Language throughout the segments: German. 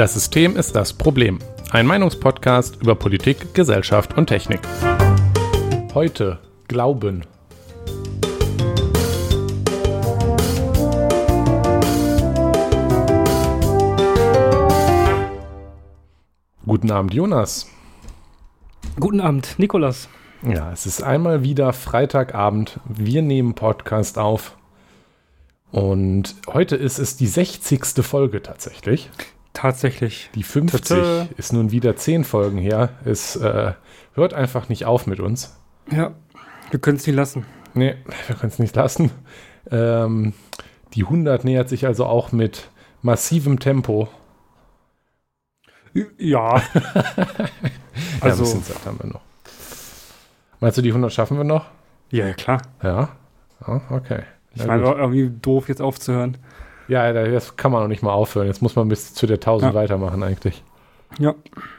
Das System ist das Problem. Ein Meinungspodcast über Politik, Gesellschaft und Technik. Heute Glauben. Guten Abend, Jonas. Guten Abend, Nikolas. Ja, es ist einmal wieder Freitagabend. Wir nehmen Podcast auf. Und heute ist es die 60. Folge tatsächlich. Tatsächlich. Die 50 Tata. ist nun wieder 10 Folgen her. Es äh, hört einfach nicht auf mit uns. Ja, wir können es nicht lassen. Nee, wir können es nicht lassen. Ähm, die 100 nähert sich also auch mit massivem Tempo. Ja. also, ja, ein bisschen Zeit haben wir noch. Meinst du, die 100 schaffen wir noch? Ja, klar. Ja? Oh, okay. Ich meine, irgendwie doof jetzt aufzuhören. Ja, das kann man noch nicht mal aufhören. Jetzt muss man bis zu der 1000 ja. weitermachen eigentlich. Ja.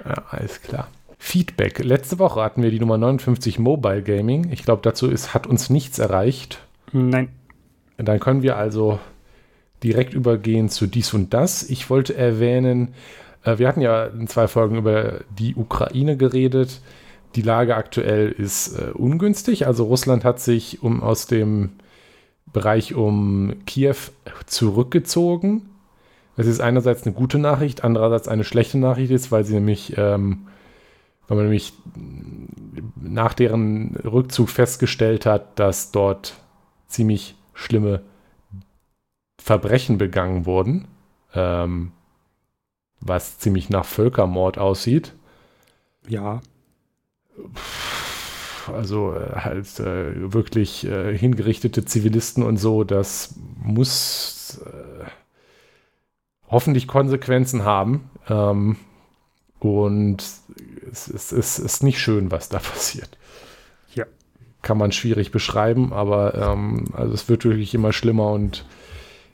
Ja, alles klar. Feedback. Letzte Woche hatten wir die Nummer 59 Mobile Gaming. Ich glaube, dazu ist, hat uns nichts erreicht. Nein. Dann können wir also direkt übergehen zu dies und das. Ich wollte erwähnen, äh, wir hatten ja in zwei Folgen über die Ukraine geredet die Lage aktuell ist äh, ungünstig. Also Russland hat sich um, aus dem Bereich um Kiew zurückgezogen. Das ist einerseits eine gute Nachricht, andererseits eine schlechte Nachricht ist, weil sie nämlich, ähm, weil man nämlich nach deren Rückzug festgestellt hat, dass dort ziemlich schlimme Verbrechen begangen wurden, ähm, was ziemlich nach Völkermord aussieht. Ja also äh, halt äh, wirklich äh, hingerichtete Zivilisten und so, das muss äh, hoffentlich Konsequenzen haben. Ähm, und es, es, es, ist nicht schön, was da passiert. Ja. Kann man schwierig beschreiben, aber ähm, also es wird wirklich immer schlimmer und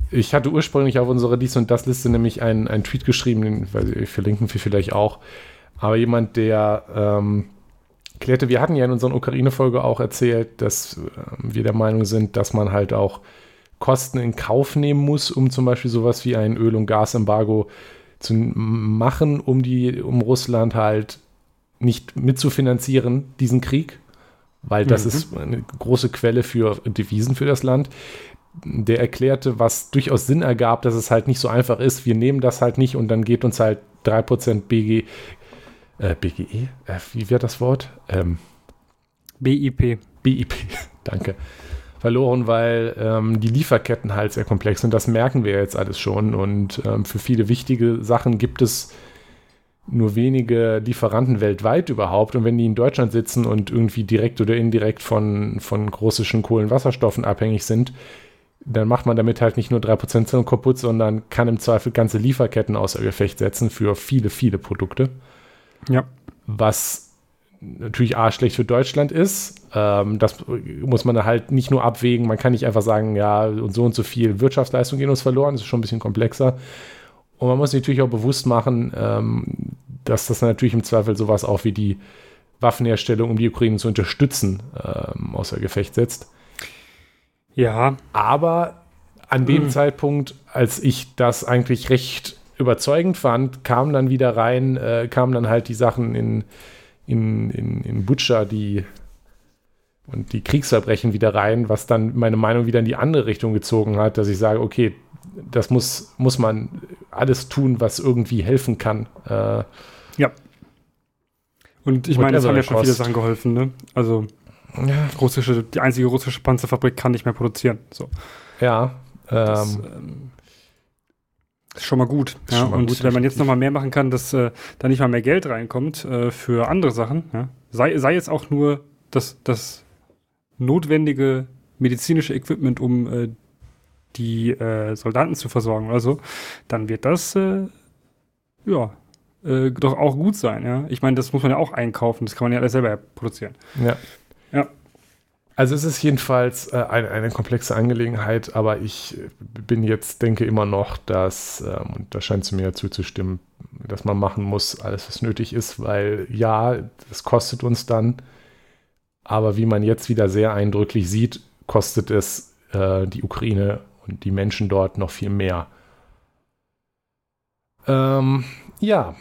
ich hatte ursprünglich auf unsere Dies- und Das-Liste nämlich einen, einen Tweet geschrieben, den wir verlinken wir vielleicht auch, aber jemand, der ähm, klärte, wir hatten ja in unserer Ukraine-Folge auch erzählt, dass äh, wir der Meinung sind, dass man halt auch Kosten in Kauf nehmen muss, um zum Beispiel sowas wie ein Öl- und Gasembargo zu machen, um die, um Russland halt nicht mitzufinanzieren, diesen Krieg, weil das mhm. ist eine große Quelle für Devisen für das Land. Der erklärte, was durchaus Sinn ergab, dass es halt nicht so einfach ist. Wir nehmen das halt nicht und dann geht uns halt 3% BG, äh, BGE, äh, wie wird das Wort? Ähm, BIP. BIP, danke. Verloren, weil ähm, die Lieferketten halt sehr komplex sind. Das merken wir jetzt alles schon. Und ähm, für viele wichtige Sachen gibt es nur wenige Lieferanten weltweit überhaupt. Und wenn die in Deutschland sitzen und irgendwie direkt oder indirekt von, von russischen Kohlenwasserstoffen abhängig sind, dann macht man damit halt nicht nur 3% kaputt, sondern kann im Zweifel ganze Lieferketten außer Gefecht setzen für viele, viele Produkte. Ja. Was natürlich A, schlecht für Deutschland ist. Ähm, das muss man halt nicht nur abwägen. Man kann nicht einfach sagen, ja, und so und so viel Wirtschaftsleistung gehen uns verloren. Das ist schon ein bisschen komplexer. Und man muss sich natürlich auch bewusst machen, ähm, dass das natürlich im Zweifel sowas auch wie die Waffenherstellung, um die Ukraine zu unterstützen, ähm, außer Gefecht setzt. Ja. Aber an dem mhm. Zeitpunkt, als ich das eigentlich recht überzeugend fand, kamen dann wieder rein, äh, kamen dann halt die Sachen in, in, in, in Butcher, die und die Kriegsverbrechen wieder rein, was dann meine Meinung wieder in die andere Richtung gezogen hat, dass ich sage, okay, das muss, muss man alles tun, was irgendwie helfen kann. Äh, ja. Und ich meine, es haben ja schon viele Sachen geholfen, ne? Also ja. russische, die einzige russische Panzerfabrik kann nicht mehr produzieren. So. Ja. Ähm, das, ähm, ist schon mal gut. Ja? Schon mal und gut, wenn man jetzt noch mal mehr machen kann, dass äh, da nicht mal mehr Geld reinkommt äh, für andere Sachen, ja? sei, sei es auch nur das, das notwendige medizinische Equipment, um äh, die äh, Soldaten zu versorgen oder so, dann wird das äh, ja äh, doch auch gut sein. Ja? Ich meine, das muss man ja auch einkaufen, das kann man ja alles selber produzieren. Ja. Ja. Also es ist jedenfalls äh, eine, eine, komplexe Angelegenheit, aber ich bin jetzt, denke immer noch, dass, ähm, und da scheint es mir zuzustimmen, dass man machen muss, alles was nötig ist, weil ja, das kostet uns dann, aber wie man jetzt wieder sehr eindrücklich sieht, kostet es äh, die Ukraine und die Menschen dort noch viel mehr. Ähm, ja.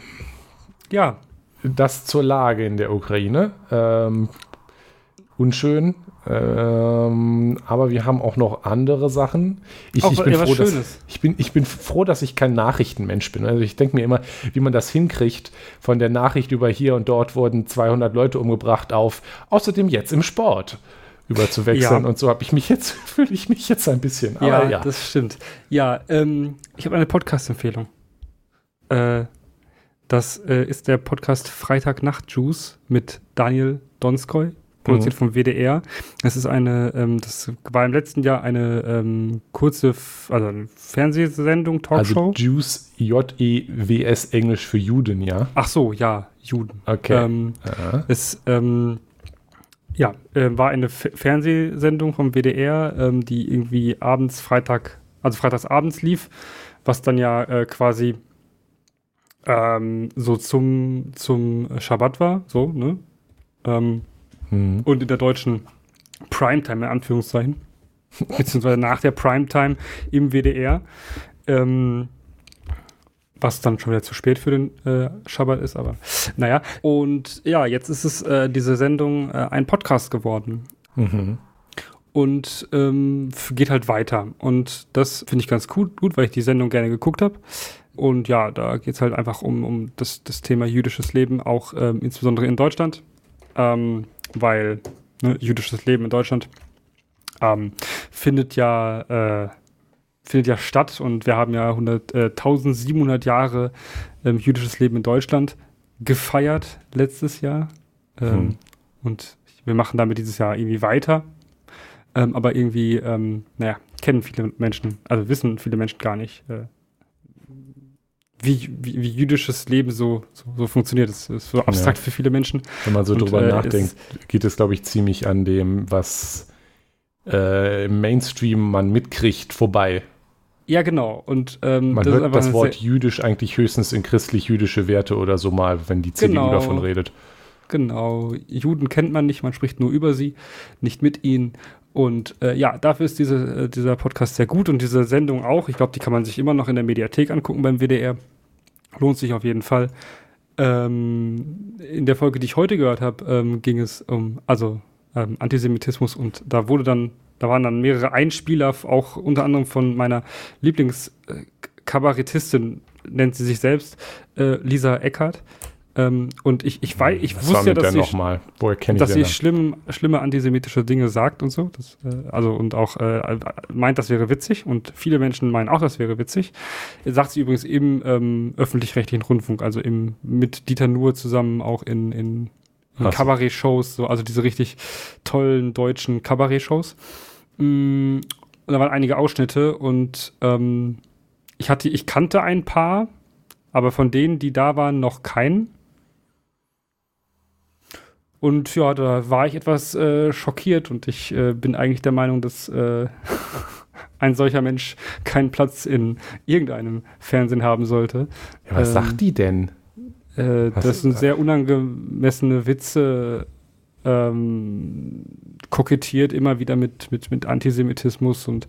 Ja. Das zur Lage in der Ukraine. Ähm, unschön. Ähm, aber wir haben auch noch andere Sachen. Ich, auch, ich, bin ja, froh, dass, ich, bin, ich bin froh, dass ich kein Nachrichtenmensch bin. Also ich denke mir immer, wie man das hinkriegt, von der Nachricht über hier und dort wurden 200 Leute umgebracht auf außerdem jetzt im Sport überzuwechseln. Ja. Und so habe ich mich jetzt, fühle ich mich jetzt ein bisschen. Ja, ja. das stimmt. Ja, ähm, ich habe eine Podcast-Empfehlung. Äh, das äh, ist der Podcast Freitag Nacht Juice mit Daniel Donskoy produziert mhm. vom WDR. Es ist eine, ähm, das war im letzten Jahr eine ähm, kurze, also eine Fernsehsendung, Talkshow. Also Jews, J-E-W-S, Englisch für Juden, ja? Ach so, ja, Juden. Okay. Ähm, es, ähm, ja, äh, war eine F Fernsehsendung vom WDR, ähm, die irgendwie abends, Freitag, also freitags abends lief, was dann ja äh, quasi ähm, so zum, zum Schabbat war, so, ne? Ähm, Mhm. Und in der deutschen Primetime, in Anführungszeichen, beziehungsweise nach der Primetime im WDR, ähm, was dann schon wieder zu spät für den äh, Schabbat ist, aber naja. Und ja, jetzt ist es äh, diese Sendung äh, ein Podcast geworden. Mhm. Und ähm, geht halt weiter. Und das finde ich ganz gut, gut, weil ich die Sendung gerne geguckt habe. Und ja, da geht es halt einfach um, um das, das Thema jüdisches Leben, auch ähm, insbesondere in Deutschland. Ähm, weil ne, jüdisches Leben in Deutschland ähm, findet ja äh, findet ja statt und wir haben ja 100, äh, 1700 Jahre ähm, jüdisches Leben in Deutschland gefeiert letztes Jahr ähm, hm. und wir machen damit dieses Jahr irgendwie weiter, ähm, aber irgendwie, ähm, naja, kennen viele Menschen, also wissen viele Menschen gar nicht, äh, wie, wie, wie, jüdisches Leben so, so, so, funktioniert. Das ist so abstrakt ja. für viele Menschen. Wenn man so und, drüber äh, nachdenkt, geht es, glaube ich, ziemlich an dem, was äh, im Mainstream man mitkriegt, vorbei. Ja, genau. Und ähm, man das hört das Wort jüdisch eigentlich höchstens in christlich-jüdische Werte oder so mal, wenn die CDU genau. davon redet. Genau. Juden kennt man nicht, man spricht nur über sie, nicht mit ihnen. Und äh, ja, dafür ist diese, äh, dieser Podcast sehr gut und diese Sendung auch. Ich glaube, die kann man sich immer noch in der Mediathek angucken beim WDR. Lohnt sich auf jeden Fall. Ähm, in der Folge, die ich heute gehört habe, ähm, ging es um also ähm, Antisemitismus und da wurde dann, da waren dann mehrere Einspieler, auch unter anderem von meiner Lieblingskabarettistin, nennt sie sich selbst, äh, Lisa Eckert. Ähm, und ich, ich, weiß, ich Was wusste ja, dass sie, dass sie schlimm, schlimme antisemitische Dinge sagt und so. Das, äh, also und auch äh, meint, das wäre witzig. Und viele Menschen meinen auch, das wäre witzig. Sagt sie übrigens im ähm, öffentlich-rechtlichen Rundfunk, also im, mit Dieter Nuhr zusammen auch in, in, in Kabarett-Shows, so, also diese richtig tollen deutschen Kabarett-Shows. Mm, und da waren einige Ausschnitte und ähm, ich hatte, ich kannte ein paar, aber von denen, die da waren, noch keinen. Und ja, da war ich etwas äh, schockiert und ich äh, bin eigentlich der Meinung, dass äh, ein solcher Mensch keinen Platz in irgendeinem Fernsehen haben sollte. Ja, was ähm, sagt die denn? Äh, das sind sehr unangemessene Witze ähm, kokettiert immer wieder mit, mit, mit Antisemitismus und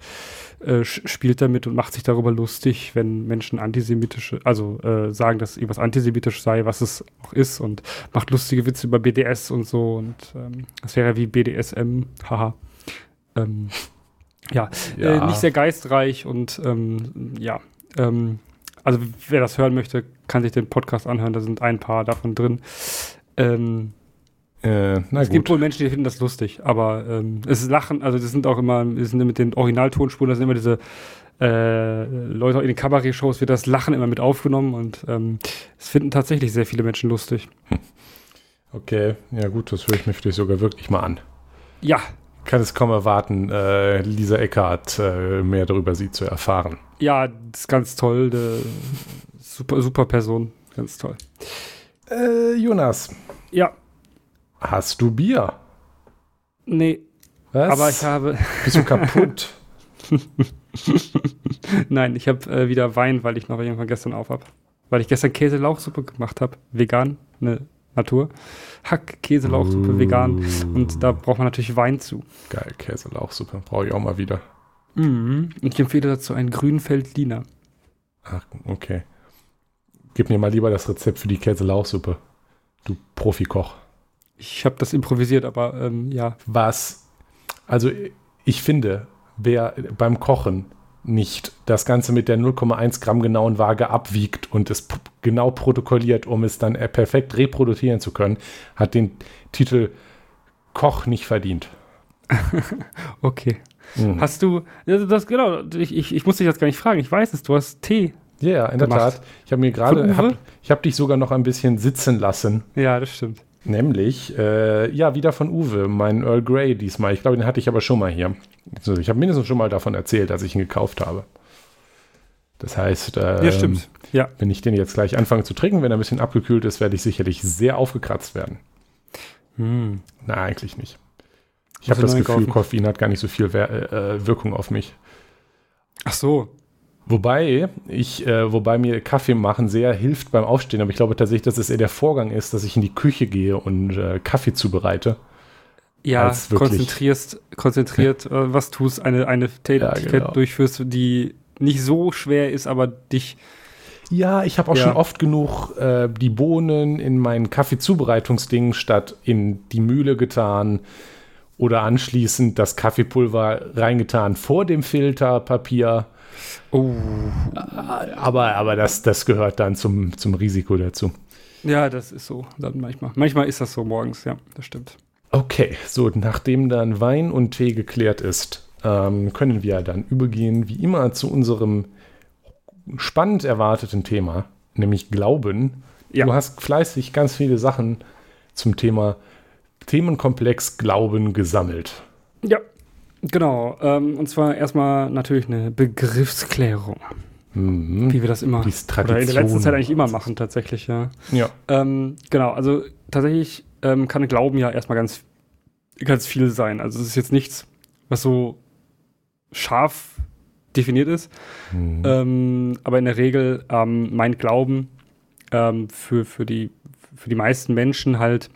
äh, spielt damit und macht sich darüber lustig, wenn Menschen antisemitische, also äh, sagen, dass irgendwas antisemitisch sei, was es auch ist und macht lustige Witze über BDS und so und ähm, das wäre wie BDSM, haha. Ähm, ja, ja. Äh, nicht sehr geistreich und ähm, ja, ähm, also wer das hören möchte, kann sich den Podcast anhören, da sind ein paar davon drin. Ähm, äh, es gibt wohl Menschen, die finden das lustig, aber ähm, es ist Lachen, also das sind auch immer, das sind mit den Originaltonspuren, das sind immer diese äh, Leute in den Kabarett-Shows wird das Lachen immer mit aufgenommen und ähm, es finden tatsächlich sehr viele Menschen lustig. Okay, ja gut, das höre ich mir vielleicht sogar wirklich mal an. Ja. Kann es kaum erwarten, äh, Lisa Eckhardt äh, mehr darüber sie zu erfahren. Ja, das ist ganz toll. super, super Person. Ganz toll. Äh, Jonas. Ja. Hast du Bier? Nee. Was? Aber ich habe. Bist du kaputt? Nein, ich habe äh, wieder Wein, weil ich noch irgendwann gestern auf habe. Weil ich gestern Käselauchsuppe gemacht habe. Vegan, eine Natur. Hack, Käselauchsuppe, uh. vegan. Und da braucht man natürlich Wein zu. Geil, Käselauchsuppe. Brauche ich auch mal wieder. Mhm. Ich empfehle dazu einen Grünfeld-Lina. Ach, okay. gib mir mal lieber das Rezept für die Käselauchsuppe. Du Profikoch. Ich habe das improvisiert, aber ähm, ja. Was? Also ich finde, wer beim Kochen nicht das Ganze mit der 0,1 Gramm genauen Waage abwiegt und es genau protokolliert, um es dann äh, perfekt reproduzieren zu können, hat den Titel Koch nicht verdient. okay. Mhm. Hast du, das, genau, ich, ich, ich muss dich jetzt gar nicht fragen, ich weiß es, du hast Tee. Ja, yeah, in gemacht. der Tat. Ich habe mir gerade, hab, ich habe dich sogar noch ein bisschen sitzen lassen. Ja, das stimmt. Nämlich, äh, ja, wieder von Uwe, mein Earl Grey diesmal. Ich glaube, den hatte ich aber schon mal hier. Also ich habe mindestens schon mal davon erzählt, als ich ihn gekauft habe. Das heißt, ähm, ja, stimmt. Ja. wenn ich den jetzt gleich anfange zu trinken, wenn er ein bisschen abgekühlt ist, werde ich sicherlich sehr aufgekratzt werden. Hm. Na, eigentlich nicht. Ich habe das Gefühl, kaufen? Koffein hat gar nicht so viel äh, Wirkung auf mich. Ach so. Wobei ich, äh, wobei mir Kaffee machen sehr hilft beim Aufstehen, aber ich glaube tatsächlich, dass es eher der Vorgang ist, dass ich in die Küche gehe und äh, Kaffee zubereite. Ja, konzentrierst, konzentriert äh, was tust, eine, eine Tätigkeit ja, genau. durchführst, die nicht so schwer ist, aber dich. Ja, ich habe auch ja. schon oft genug äh, die Bohnen in mein Kaffeezubereitungsding statt in die Mühle getan oder anschließend das Kaffeepulver reingetan vor dem Filterpapier. Oh. Aber, aber das, das gehört dann zum, zum Risiko dazu. Ja, das ist so. Dann manchmal. Manchmal ist das so morgens, ja, das stimmt. Okay, so, nachdem dann Wein und Tee geklärt ist, ähm, können wir dann übergehen, wie immer, zu unserem spannend erwarteten Thema, nämlich Glauben. Ja. Du hast fleißig ganz viele Sachen zum Thema Themenkomplex Glauben gesammelt. Ja, genau. Ähm, und zwar erstmal natürlich eine Begriffsklärung. Mhm. Wie wir das immer oder in der letzten Zeit eigentlich immer machen, tatsächlich, ja. Ja. Ähm, genau, also tatsächlich ähm, kann Glauben ja erstmal ganz, ganz viel sein. Also es ist jetzt nichts, was so scharf definiert ist. Mhm. Ähm, aber in der Regel ähm, mein Glauben ähm, für, für, die, für die meisten Menschen halt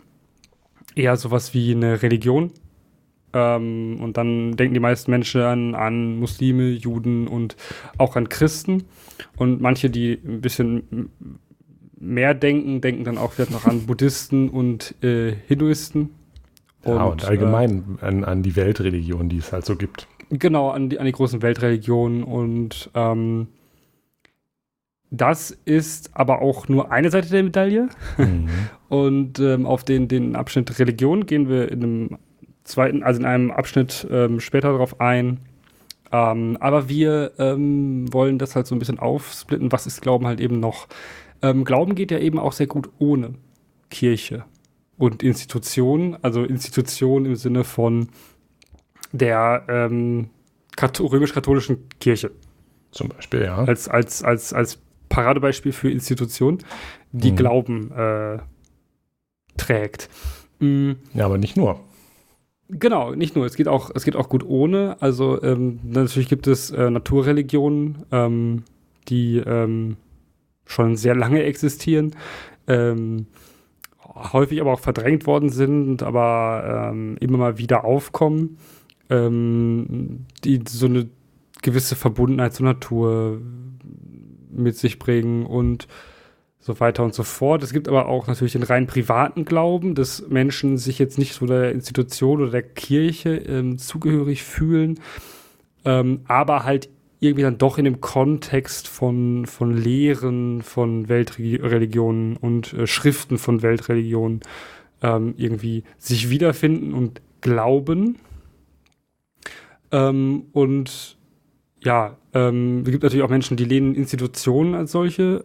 eher sowas wie eine Religion. Ähm, und dann denken die meisten Menschen an, an Muslime, Juden und auch an Christen. Und manche, die ein bisschen mehr denken, denken dann auch vielleicht noch an Buddhisten und äh, Hinduisten. Und, ja, und allgemein äh, an, an die Weltreligion, die es halt so gibt. Genau, an die, an die großen Weltreligionen. Und ähm, das ist aber auch nur eine Seite der Medaille. Mhm. Und ähm, auf den, den Abschnitt Religion gehen wir in einem zweiten, also in einem Abschnitt ähm, später darauf ein. Ähm, aber wir ähm, wollen das halt so ein bisschen aufsplitten. Was ist Glauben halt eben noch? Ähm, Glauben geht ja eben auch sehr gut ohne Kirche und Institutionen. Also Institutionen im Sinne von der ähm, römisch-katholischen Kirche. Zum Beispiel, ja. Als, als, als, als Paradebeispiel für Institutionen, die mhm. Glauben äh, trägt. Mhm. Ja, aber nicht nur. Genau, nicht nur. Es geht auch, es geht auch gut ohne. Also ähm, natürlich gibt es äh, Naturreligionen, ähm, die ähm, schon sehr lange existieren, ähm, häufig aber auch verdrängt worden sind, aber ähm, immer mal wieder aufkommen, ähm, die so eine gewisse Verbundenheit zur Natur mit sich bringen und so weiter und so fort. Es gibt aber auch natürlich den rein privaten Glauben, dass Menschen sich jetzt nicht so der Institution oder der Kirche ähm, zugehörig fühlen, ähm, aber halt irgendwie dann doch in dem Kontext von, von Lehren von Weltreligionen und äh, Schriften von Weltreligionen ähm, irgendwie sich wiederfinden und glauben. Ähm, und ja, ähm, es gibt natürlich auch Menschen, die lehnen Institutionen als solche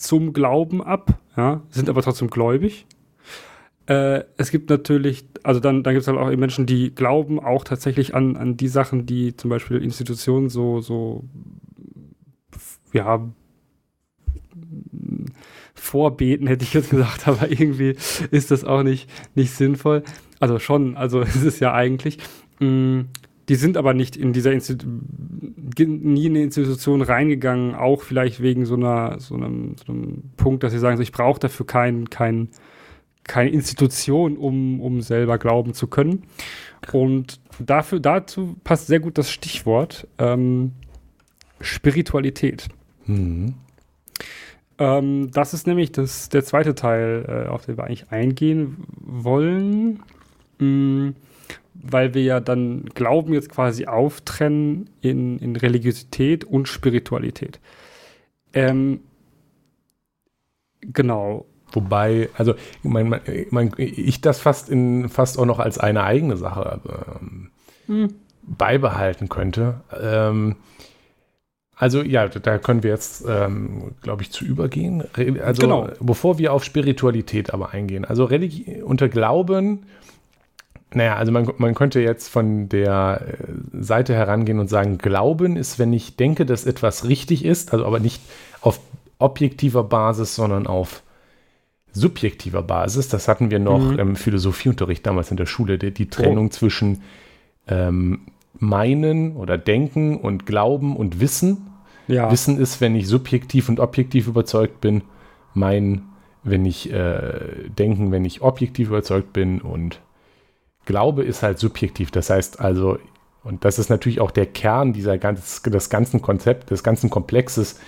zum Glauben ab, ja, sind aber trotzdem gläubig. Äh, es gibt natürlich, also dann, dann gibt es halt auch Menschen, die glauben auch tatsächlich an, an die Sachen, die zum Beispiel Institutionen so, so, ja, vorbeten, hätte ich jetzt gesagt, aber irgendwie ist das auch nicht, nicht sinnvoll. Also schon, also ist es ja eigentlich. Mm, die sind aber nicht in dieser Institu nie in die Institution reingegangen, auch vielleicht wegen so einer so einem, so einem Punkt, dass sie sagen, so, ich brauche dafür kein, kein, keine Institution, um, um selber glauben zu können. Und dafür, dazu passt sehr gut das Stichwort ähm, Spiritualität. Mhm. Ähm, das ist nämlich das, der zweite Teil, äh, auf den wir eigentlich eingehen wollen. Mhm, weil wir ja dann Glauben jetzt quasi auftrennen in, in Religiosität und Spiritualität. Ähm, genau. Wobei, also mein, mein, ich das fast in fast auch noch als eine eigene Sache ähm, hm. beibehalten könnte. Ähm, also ja, da können wir jetzt, ähm, glaube ich, zu übergehen. Also genau. bevor wir auf Spiritualität aber eingehen. Also Religi unter Glauben, naja, also man, man könnte jetzt von der äh, Seite herangehen und sagen, Glauben ist, wenn ich denke, dass etwas richtig ist, also aber nicht auf objektiver Basis, sondern auf subjektiver Basis. Das hatten wir noch mhm. im Philosophieunterricht damals in der Schule, die, die Trennung oh. zwischen ähm, Meinen oder Denken und Glauben und Wissen. Ja. Wissen ist, wenn ich subjektiv und objektiv überzeugt bin. Mein, wenn ich äh, denken, wenn ich objektiv überzeugt bin und Glaube ist halt subjektiv. Das heißt also, und das ist natürlich auch der Kern dieser ganz, des ganzen Konzepts, des ganzen Komplexes,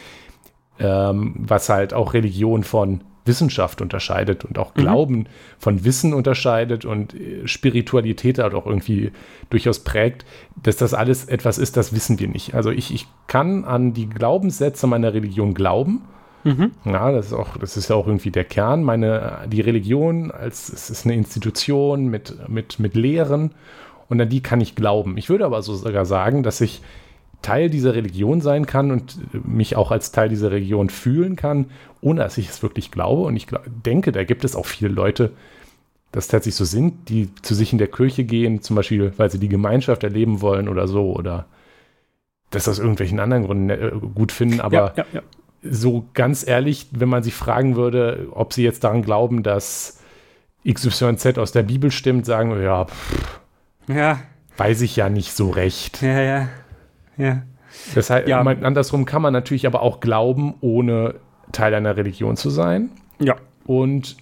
ähm, was halt auch Religion von Wissenschaft unterscheidet und auch mhm. Glauben mhm. von Wissen unterscheidet und äh, Spiritualität halt auch irgendwie durchaus prägt, dass das alles etwas ist, das wissen wir nicht. Also ich, ich kann an die Glaubenssätze meiner Religion glauben. Mhm. Ja, das ist auch, das ist ja auch irgendwie der Kern. Meine, die Religion als es ist eine Institution mit, mit, mit Lehren und an die kann ich glauben. Ich würde aber so sogar sagen, dass ich Teil dieser Religion sein kann und mich auch als Teil dieser Religion fühlen kann, ohne dass ich es wirklich glaube. Und ich denke, da gibt es auch viele Leute, das tatsächlich so sind, die zu sich in der Kirche gehen, zum Beispiel, weil sie die Gemeinschaft erleben wollen oder so, oder das aus irgendwelchen anderen Gründen äh, gut finden. Aber ja, ja, ja. So ganz ehrlich, wenn man sie fragen würde, ob sie jetzt daran glauben, dass XYZ aus der Bibel stimmt, sagen wir, ja, pff, ja. weiß ich ja nicht so recht. Ja, ja. Ja. Das heißt, ja. Man, andersrum kann man natürlich aber auch glauben, ohne Teil einer Religion zu sein. Ja. Und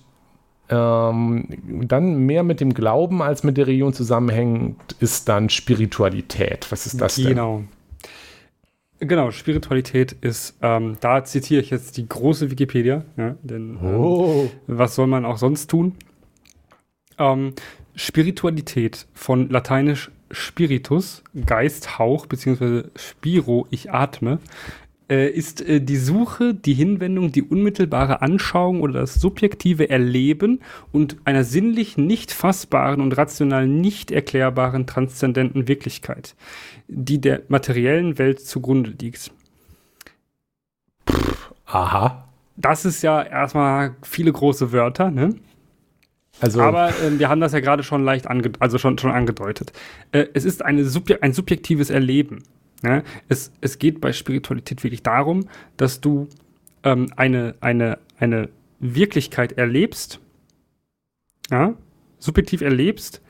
ähm, dann mehr mit dem Glauben als mit der Religion zusammenhängt, ist dann Spiritualität. Was ist das genau. denn? Genau. Genau, Spiritualität ist, ähm, da zitiere ich jetzt die große Wikipedia, ja, denn oh. ähm, was soll man auch sonst tun? Ähm, Spiritualität von lateinisch Spiritus, Geist, Hauch, beziehungsweise Spiro, ich atme, äh, ist äh, die Suche, die Hinwendung, die unmittelbare Anschauung oder das subjektive Erleben und einer sinnlich nicht fassbaren und rational nicht erklärbaren transzendenten Wirklichkeit, die der materiellen Welt zugrunde liegt. Pff, aha. Das ist ja erstmal viele große Wörter, ne? Also, Aber äh, wir haben das ja gerade schon leicht ange also schon, schon angedeutet. Äh, es ist eine Subje ein subjektives Erleben. Ne? Es, es geht bei Spiritualität wirklich darum, dass du ähm, eine, eine, eine Wirklichkeit erlebst, ja? subjektiv erlebst,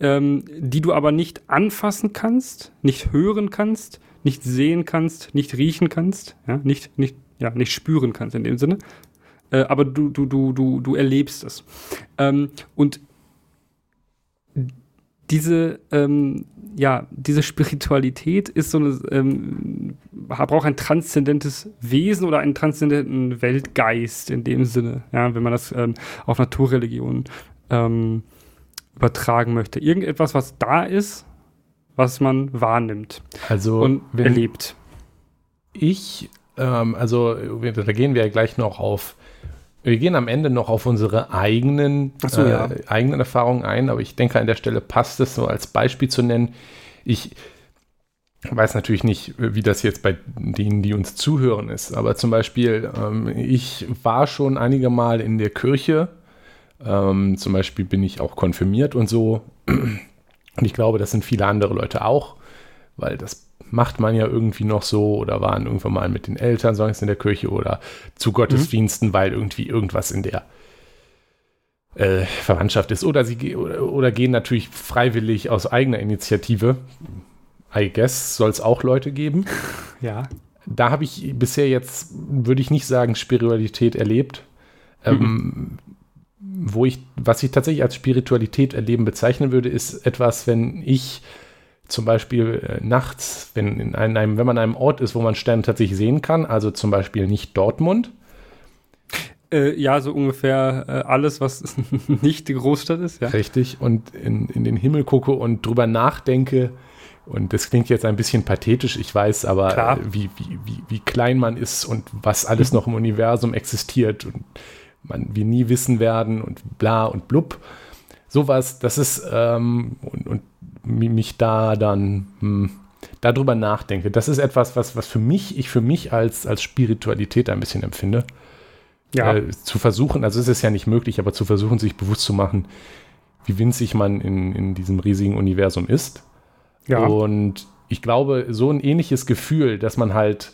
ähm, die du aber nicht anfassen kannst, nicht hören kannst, nicht sehen kannst, nicht riechen kannst, ja? nicht, nicht, ja, nicht spüren kannst in dem Sinne, äh, aber du, du, du, du, du erlebst es. Ähm, und diese, ähm, ja, diese Spiritualität ist so eine, ähm, braucht ein transzendentes Wesen oder einen transzendenten Weltgeist in dem Sinne, ja, wenn man das ähm, auf Naturreligionen ähm, übertragen möchte. Irgendetwas, was da ist, was man wahrnimmt also, und erlebt. Ich, ähm, also da gehen wir ja gleich noch auf wir gehen am Ende noch auf unsere eigenen, so, äh, ja. eigenen Erfahrungen ein, aber ich denke, an der Stelle passt es so als Beispiel zu nennen. Ich weiß natürlich nicht, wie das jetzt bei denen, die uns zuhören, ist, aber zum Beispiel, ähm, ich war schon einige Mal in der Kirche. Ähm, zum Beispiel bin ich auch konfirmiert und so. Und ich glaube, das sind viele andere Leute auch, weil das macht man ja irgendwie noch so oder waren irgendwann mal mit den Eltern sonst in der Kirche oder zu Gottesdiensten, mhm. weil irgendwie irgendwas in der äh, Verwandtschaft ist. Oder sie oder, oder, gehen natürlich freiwillig aus eigener Initiative. I guess soll es auch Leute geben. Ja. Da habe ich bisher jetzt, würde ich nicht sagen, Spiritualität erlebt. Ähm, mhm. Ähm, wo ich, was ich tatsächlich als Spiritualität erleben bezeichnen würde, ist etwas, wenn ich zum Beispiel äh, nachts, wenn, in einem, wenn man an einem Ort ist, wo man Sterne tatsächlich sehen kann, also zum Beispiel nicht Dortmund, Äh, ja, so ungefähr äh, alles, was nicht die Großstadt ist, ja. Richtig, und in, in den Himmel gucke und drüber nachdenke, und das klingt jetzt ein bisschen pathetisch, ich weiß, aber äh, wie, wie, wie, wie klein man ist und was alles noch im Universum existiert. Und man wir nie wissen werden und bla und blub. Sowas, das ist, ähm, und, und mich da dann hm, darüber nachdenke. Das ist etwas, was, was für mich, ich für mich als, als Spiritualität ein bisschen empfinde. Ja. Äh, zu versuchen, also es ist ja nicht möglich, aber zu versuchen, sich bewusst zu machen, wie winzig man in, in diesem riesigen Universum ist. Ja. Und ich glaube, so ein ähnliches Gefühl, dass man halt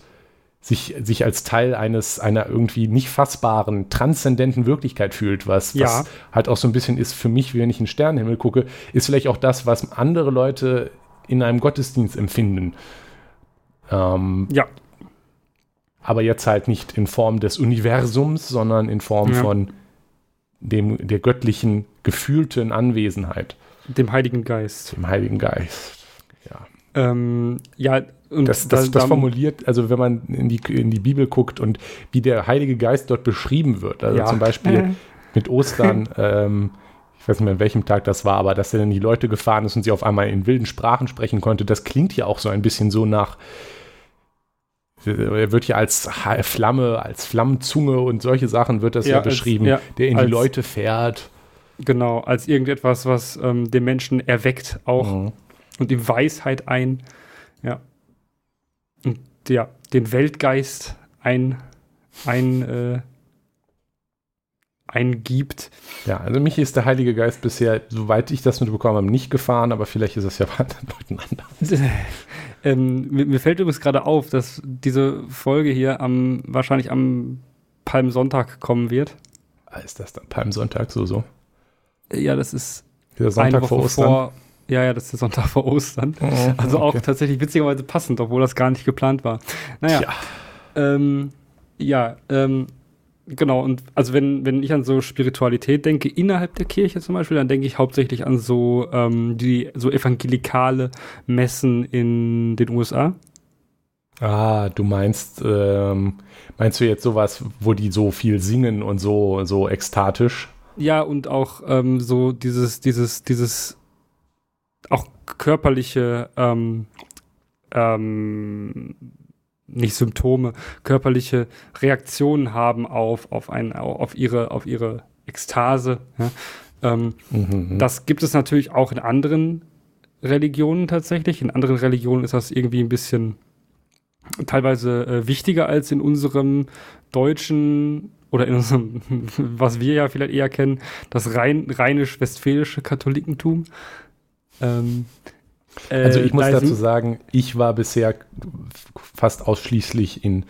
sich, sich als Teil eines, einer irgendwie nicht fassbaren, transzendenten Wirklichkeit fühlt, was, ja. was halt auch so ein bisschen ist für mich, wenn ich in den Sternenhimmel gucke, ist vielleicht auch das, was andere Leute in einem Gottesdienst empfinden. Ähm, ja. Aber jetzt halt nicht in Form des Universums, sondern in Form ja. von dem, der göttlichen, gefühlten Anwesenheit. Dem Heiligen Geist. Dem Heiligen Geist. Ja. Ähm, ja, und das, das, das formuliert, also wenn man in die, in die Bibel guckt und wie der Heilige Geist dort beschrieben wird, also ja. zum Beispiel mit Ostern, ähm, ich weiß nicht mehr, an welchem Tag das war, aber dass er dann die Leute gefahren ist und sie auf einmal in wilden Sprachen sprechen konnte, das klingt ja auch so ein bisschen so nach, er wird ja als Flamme, als Flammenzunge und solche Sachen wird das ja, ja beschrieben, als, ja, der in die Leute fährt. Genau, als irgendetwas, was ähm, den Menschen erweckt auch mhm. und ihm Weisheit ein, ja. Und ja, den Weltgeist ein, ein äh, eingibt. Ja, also mich ist der Heilige Geist bisher, soweit ich das mitbekommen habe, nicht gefahren, aber vielleicht ist es ja bei anderen Leuten anders. ähm, mir, mir, fällt übrigens gerade auf, dass diese Folge hier am wahrscheinlich am Palmsonntag kommen wird. Ah, ist das dann Palmsonntag so so? Ja, das ist der Sonntag vor Ostern. Vor, ja, ja, das ist der Sonntag vor Ostern. Oh, also auch tatsächlich witzigerweise passend, obwohl das gar nicht geplant war. Naja. Tja. Ähm, ja, ähm, Genau, und also wenn, wenn ich an so Spiritualität denke, innerhalb der Kirche zum Beispiel, dann denke ich hauptsächlich an so ähm, die so evangelikale Messen in den USA. Ah, du meinst, ähm, meinst du jetzt sowas, wo die so viel singen und so, so ekstatisch? Ja, und auch ähm, so dieses, dieses, dieses auch körperliche ähm, ähm, nicht Symptome, körperliche Reaktionen haben auf, auf, ein, auf, ihre, auf ihre Ekstase. Ja? Ähm, mhm. Das gibt es natürlich auch in anderen Religionen tatsächlich. In anderen Religionen ist das irgendwie ein bisschen teilweise äh, wichtiger als in unserem deutschen oder in unserem, was wir ja vielleicht eher kennen, das rein, rheinisch-westfälische Katholikentum. Ähm, also ich äh, muss dazu sagen, ich war bisher fast ausschließlich in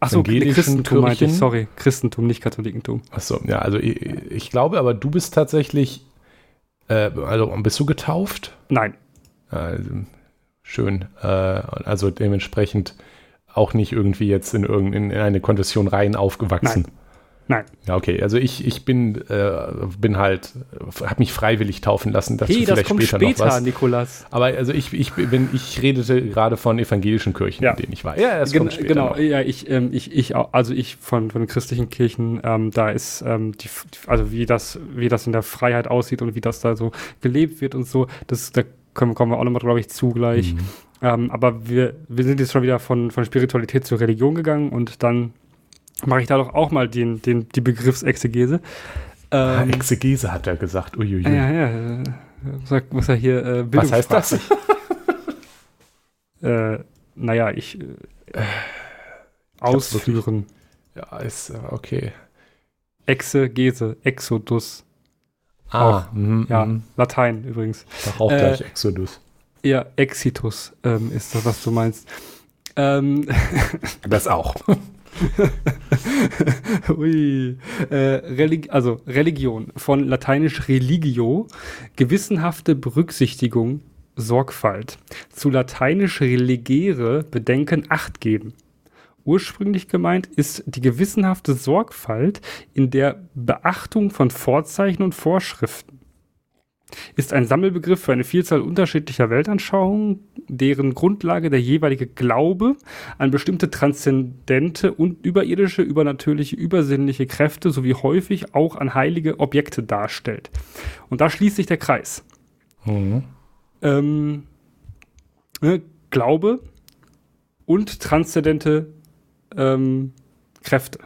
Ach so, Christentum meinte ich, sorry, Christentum, nicht Katholikentum. Ach so, ja, also ich, ich glaube, aber du bist tatsächlich, äh, also bist du getauft? Nein. Also, schön, äh, also dementsprechend auch nicht irgendwie jetzt in, irgendeine in eine Konfession rein aufgewachsen. Nein. Nein. Ja, okay. Also ich, ich bin, äh, bin halt, habe mich freiwillig taufen lassen. Dazu hey, vielleicht das kommt später, später noch was. Nikolas. Aber also ich, ich bin, ich redete gerade von evangelischen Kirchen, ja. in denen ich war. Ja, das Gen kommt später Genau, noch. ja, ich, ähm, ich, ich, also ich von, von christlichen Kirchen, ähm, da ist, ähm, die, also wie das, wie das in der Freiheit aussieht und wie das da so gelebt wird und so, das, da kommen, kommen wir auch nochmal, glaube ich, zugleich. Mhm. Ähm, aber wir, wir sind jetzt schon wieder von, von Spiritualität zur Religion gegangen und dann mache ich da doch auch mal den, den, die Begriffsexegese. Ah, ähm, Exegese hat er gesagt. Uiuiui. Ja, ja. Sag, muss er hier äh, Was heißt das? äh, naja, ich äh, ausführen. ja, ist äh, okay. Exegese, Exodus. Ah, auch, mm, ja, mm. Latein übrigens. Doch auch gleich äh, Exodus. Ja, Exitus ähm, ist das, was du meinst. Ähm, das auch. Ui. Äh, Relig also Religion, von lateinisch religio, gewissenhafte Berücksichtigung, Sorgfalt. Zu lateinisch religere, Bedenken, Acht geben. Ursprünglich gemeint ist die gewissenhafte Sorgfalt in der Beachtung von Vorzeichen und Vorschriften. Ist ein Sammelbegriff für eine Vielzahl unterschiedlicher Weltanschauungen, deren Grundlage der jeweilige Glaube an bestimmte transzendente und überirdische, übernatürliche, übersinnliche Kräfte sowie häufig auch an heilige Objekte darstellt. Und da schließt sich der Kreis. Mhm. Ähm, ne, Glaube und transzendente ähm, Kräfte.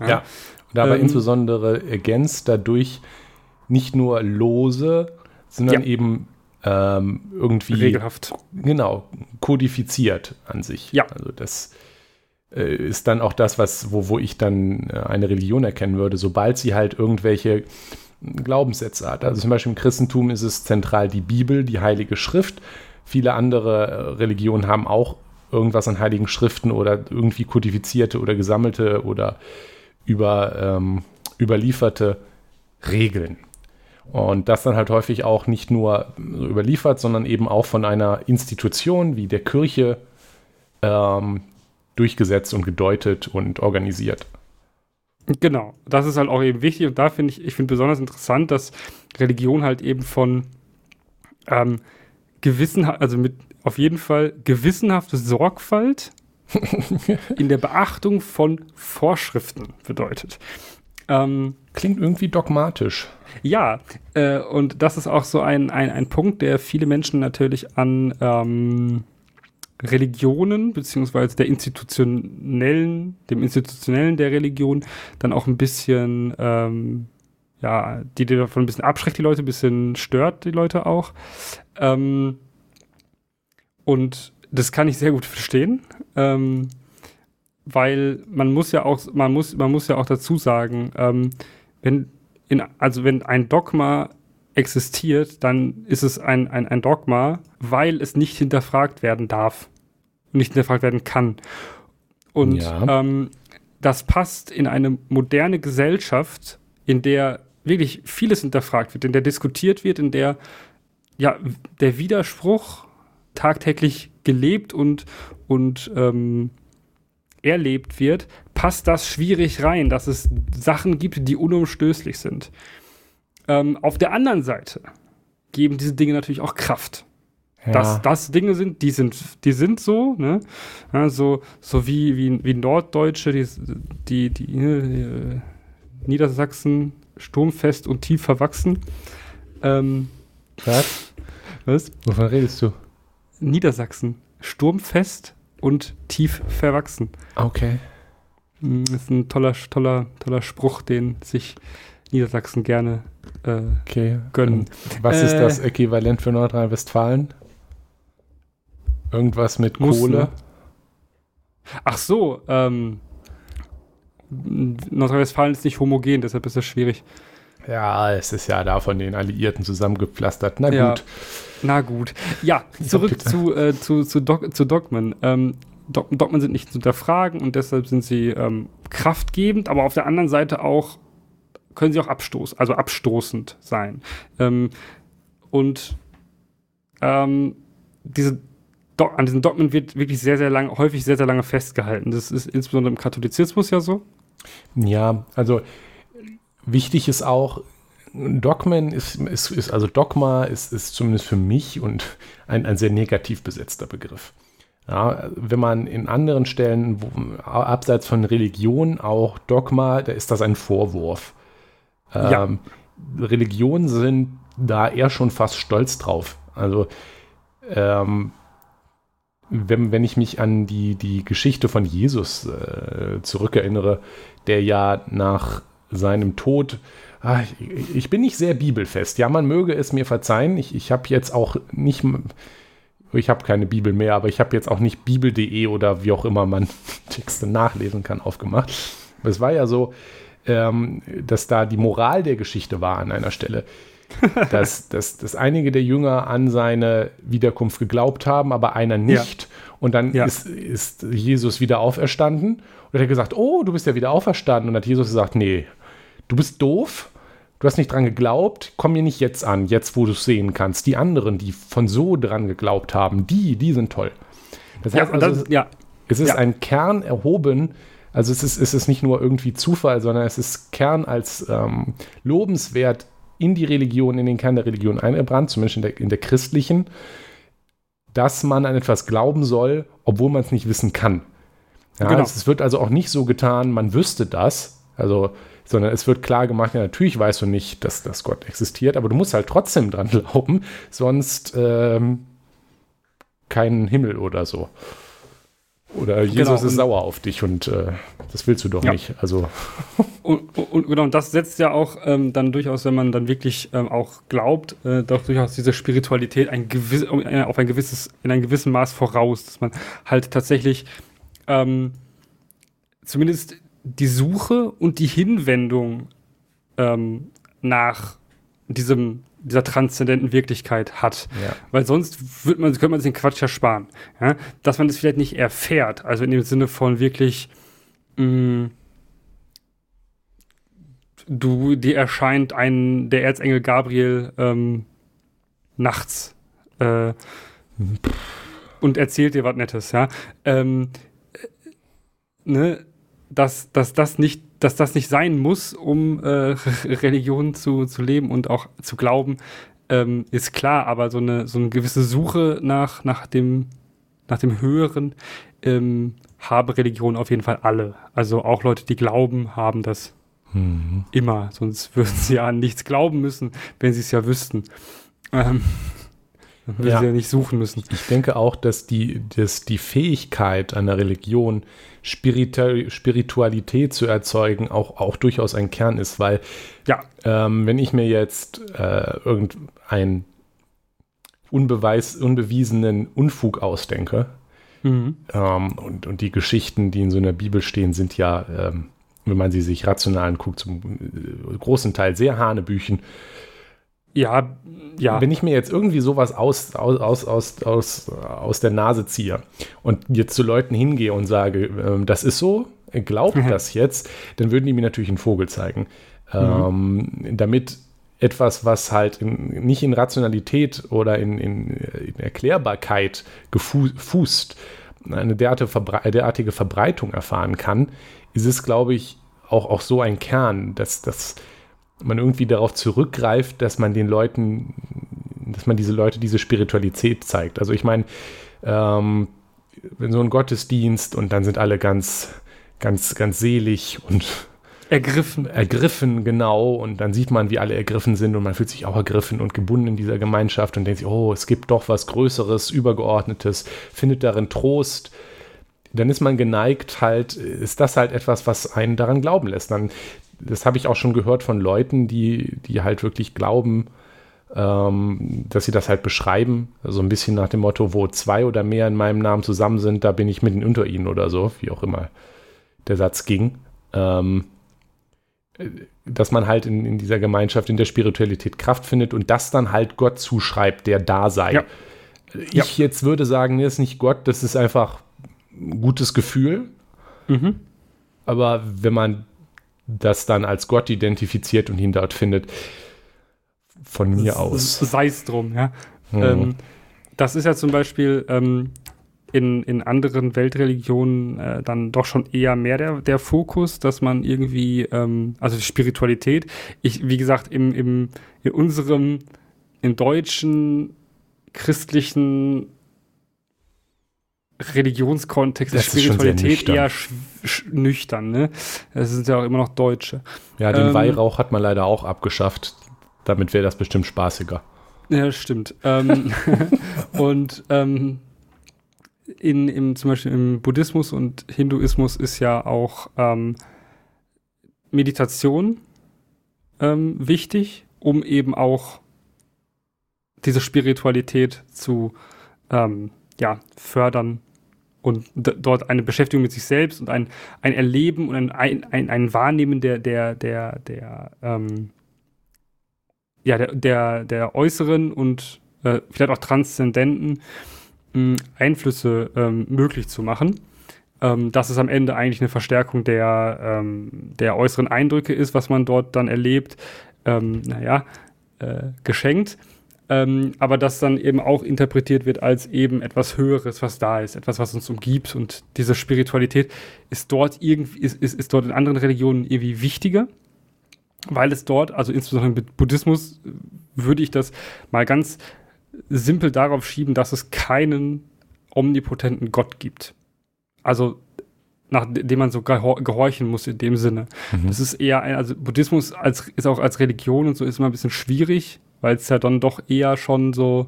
Ja, ja. und dabei ähm, insbesondere ergänzt dadurch nicht nur lose, sondern ja. eben ähm, irgendwie regelhaft. Genau, kodifiziert an sich. Ja. Also das äh, ist dann auch das, was, wo, wo ich dann äh, eine Religion erkennen würde, sobald sie halt irgendwelche Glaubenssätze hat. Also zum Beispiel im Christentum ist es zentral die Bibel, die Heilige Schrift. Viele andere äh, Religionen haben auch irgendwas an heiligen Schriften oder irgendwie kodifizierte oder gesammelte oder über, ähm, überlieferte Regeln. Und das dann halt häufig auch nicht nur überliefert, sondern eben auch von einer Institution wie der Kirche ähm, durchgesetzt und gedeutet und organisiert. Genau, das ist halt auch eben wichtig und da finde ich, ich finde besonders interessant, dass Religion halt eben von ähm, gewissen, also mit auf jeden Fall gewissenhafte Sorgfalt in der Beachtung von Vorschriften bedeutet. Ähm, Klingt irgendwie dogmatisch. Ja, äh, und das ist auch so ein, ein, ein Punkt, der viele Menschen natürlich an ähm, Religionen beziehungsweise der institutionellen, dem institutionellen der Religion dann auch ein bisschen, ähm, ja, die, die davon ein bisschen abschreckt, die Leute, ein bisschen stört die Leute auch. Ähm, und das kann ich sehr gut verstehen. Ähm, weil man muss ja auch, man muss, man muss ja auch dazu sagen, ähm, wenn in, also wenn ein Dogma existiert, dann ist es ein, ein, ein Dogma, weil es nicht hinterfragt werden darf und nicht hinterfragt werden kann. Und ja. ähm, das passt in eine moderne Gesellschaft, in der wirklich vieles hinterfragt wird, in der diskutiert wird, in der ja der Widerspruch tagtäglich gelebt und, und ähm, erlebt wird, passt das schwierig rein, dass es Sachen gibt, die unumstößlich sind. Ähm, auf der anderen Seite geben diese Dinge natürlich auch Kraft. Ja. Dass das Dinge sind, die sind, die sind so, ne? Ja, so, so wie, wie, wie Norddeutsche, die, die, die, äh, Niedersachsen sturmfest und tief verwachsen. Ähm, Was? Was? Wovon redest du? Niedersachsen. Sturmfest und tief verwachsen. Okay. Hm, das ist ein toller, toller, toller Spruch, den sich Niedersachsen gerne äh, okay. gönnen. Und was äh, ist das Äquivalent für Nordrhein-Westfalen? Irgendwas mit Kohle? Ne? Ach so, ähm, Nordrhein-Westfalen ist nicht homogen, deshalb ist das schwierig. Ja, es ist ja da von den Alliierten zusammengepflastert. Na ja. gut. Na gut. Ja, zurück zu, äh, zu, zu, Dog zu Dogmen. Ähm, Dogmen sind nicht zu hinterfragen und deshalb sind sie ähm, kraftgebend, aber auf der anderen Seite auch können sie auch abstoß, also abstoßend sein. Ähm, und ähm, diese an diesen Dogmen wird wirklich sehr, sehr lange, häufig sehr, sehr lange festgehalten. Das ist insbesondere im Katholizismus ja so. Ja, also wichtig ist auch, Dogmen ist, ist, ist also Dogma ist, ist zumindest für mich und ein, ein sehr negativ besetzter Begriff. Ja, wenn man in anderen Stellen, wo, abseits von Religion, auch Dogma, da ist das ein Vorwurf. Ja. Ähm, Religionen sind da eher schon fast stolz drauf. Also, ähm, wenn, wenn ich mich an die, die Geschichte von Jesus äh, zurückerinnere, der ja nach seinem Tod. Ah, ich, bin nicht sehr bibelfest. Ja, man möge es mir verzeihen. Ich, ich habe jetzt auch nicht, ich habe keine Bibel mehr, aber ich habe jetzt auch nicht bibel.de oder wie auch immer man Texte nachlesen kann, aufgemacht. Aber es war ja so, ähm, dass da die Moral der Geschichte war an einer Stelle. dass, dass, dass einige der Jünger an seine Wiederkunft geglaubt haben, aber einer nicht. Ja. Und dann ja. ist, ist Jesus wieder auferstanden. Und er hat gesagt, oh, du bist ja wieder auferstanden. Und hat Jesus gesagt, nee, du bist doof, du hast nicht dran geglaubt, komm mir nicht jetzt an, jetzt wo du es sehen kannst. Die anderen, die von so dran geglaubt haben, die, die sind toll. Das heißt ja, also, das, ja. es ist ja. ein Kern erhoben, also es ist, es ist nicht nur irgendwie Zufall, sondern es ist Kern als ähm, lobenswert in die Religion, in den Kern der Religion eingebrannt, zumindest in der, in der christlichen, dass man an etwas glauben soll, obwohl man es nicht wissen kann. Ja, genau. es, es wird also auch nicht so getan, man wüsste das, also, sondern es wird klar gemacht, ja, natürlich weißt du nicht, dass, dass Gott existiert, aber du musst halt trotzdem dran glauben, sonst ähm, keinen Himmel oder so. Oder Jesus genau, ist sauer auf dich und äh, das willst du doch ja. nicht. Also. Und, und, genau, und das setzt ja auch ähm, dann durchaus, wenn man dann wirklich ähm, auch glaubt, äh, doch durchaus diese Spiritualität ein gewiss, äh, auf ein gewisses, in einem gewissen Maß voraus, dass man halt tatsächlich ähm, zumindest die Suche und die Hinwendung ähm, nach diesem dieser transzendenten Wirklichkeit hat. Ja. Weil sonst wird man, könnte man sich den Quatsch ersparen. Ja? Dass man das vielleicht nicht erfährt, also in dem Sinne von wirklich, mh, mm, du, dir erscheint ein, der Erzengel Gabriel ähm, nachts äh, und erzählt dir was Nettes, ja. Ähm, äh, ne, dass, dass das nicht dass das nicht sein muss, um äh, Religion zu, zu leben und auch zu glauben, ähm, ist klar, aber so eine, so eine gewisse Suche nach, nach, dem, nach dem Höheren ähm, habe Religion auf jeden Fall alle. Also auch Leute, die glauben, haben das mhm. immer. Sonst würden sie ja an nichts glauben müssen, wenn sie es ja wüssten. Ähm, dann würden ja. sie ja nicht suchen müssen. Ich denke auch, dass die, dass die Fähigkeit einer Religion, Spiritu Spiritualität zu erzeugen, auch, auch durchaus ein Kern ist, weil ja. ähm, wenn ich mir jetzt äh, irgendeinen unbeweis, unbewiesenen Unfug ausdenke, mhm. ähm, und, und die Geschichten, die in so einer Bibel stehen, sind ja, ähm, wenn man sie sich rational anguckt, zum äh, großen Teil sehr Hanebüchen. Ja, ja. Wenn ich mir jetzt irgendwie sowas aus, aus, aus, aus, aus der Nase ziehe und jetzt zu Leuten hingehe und sage, äh, das ist so, glaubt mhm. das jetzt, dann würden die mir natürlich einen Vogel zeigen. Mhm. Ähm, damit etwas, was halt in, nicht in Rationalität oder in, in, in Erklärbarkeit gefußt, eine derartige Verbreitung erfahren kann, ist es, glaube ich, auch, auch so ein Kern, dass das man irgendwie darauf zurückgreift, dass man den Leuten, dass man diese Leute diese Spiritualität zeigt. Also ich meine, ähm, wenn so ein Gottesdienst und dann sind alle ganz, ganz, ganz selig und ergriffen. Ergriffen, genau. Und dann sieht man, wie alle ergriffen sind und man fühlt sich auch ergriffen und gebunden in dieser Gemeinschaft und denkt sich, oh, es gibt doch was Größeres, Übergeordnetes, findet darin Trost. Dann ist man geneigt, halt, ist das halt etwas, was einen daran glauben lässt. Dann das habe ich auch schon gehört von Leuten, die, die halt wirklich glauben, ähm, dass sie das halt beschreiben. So also ein bisschen nach dem Motto, wo zwei oder mehr in meinem Namen zusammen sind, da bin ich mitten unter ihnen oder so, wie auch immer der Satz ging. Ähm, dass man halt in, in, dieser Gemeinschaft, in der Spiritualität Kraft findet und das dann halt Gott zuschreibt, der da sei. Ja. Ich ja. jetzt würde sagen, nee, ist nicht Gott, das ist einfach ein gutes Gefühl. Mhm. Aber wenn man das dann als Gott identifiziert und ihn dort findet. Von mir aus. Sei es drum, ja. Mhm. Ähm, das ist ja zum Beispiel ähm, in, in anderen Weltreligionen äh, dann doch schon eher mehr der, der Fokus, dass man irgendwie, ähm, also die Spiritualität, ich, wie gesagt, im, im, in unserem, im deutschen christlichen Religionskontext das ist Spiritualität eher nüchtern. Ne? Es sind ja auch immer noch Deutsche. Ja, den ähm, Weihrauch hat man leider auch abgeschafft. Damit wäre das bestimmt spaßiger. Ja, stimmt. ähm, und ähm, in, im, zum Beispiel im Buddhismus und Hinduismus ist ja auch ähm, Meditation ähm, wichtig, um eben auch diese Spiritualität zu ähm, ja, fördern und dort eine Beschäftigung mit sich selbst und ein, ein Erleben und ein, ein, ein Wahrnehmen der, der, der, der, ähm, ja, der, der, der äußeren und äh, vielleicht auch transzendenten äh, Einflüsse ähm, möglich zu machen. Ähm, dass es am Ende eigentlich eine Verstärkung der, ähm, der äußeren Eindrücke ist, was man dort dann erlebt, ähm, naja, äh, geschenkt ähm, aber das dann eben auch interpretiert wird als eben etwas Höheres, was da ist, etwas, was uns umgibt. Und diese Spiritualität ist dort irgendwie, ist, ist, ist dort in anderen Religionen irgendwie wichtiger. weil es dort, also insbesondere mit Buddhismus, würde ich das mal ganz simpel darauf schieben, dass es keinen omnipotenten Gott gibt. Also nach dem man so gehorchen muss in dem Sinne. Mhm. Das ist eher ein, also Buddhismus als, ist auch als Religion und so ist immer ein bisschen schwierig, weil es ja dann doch eher schon so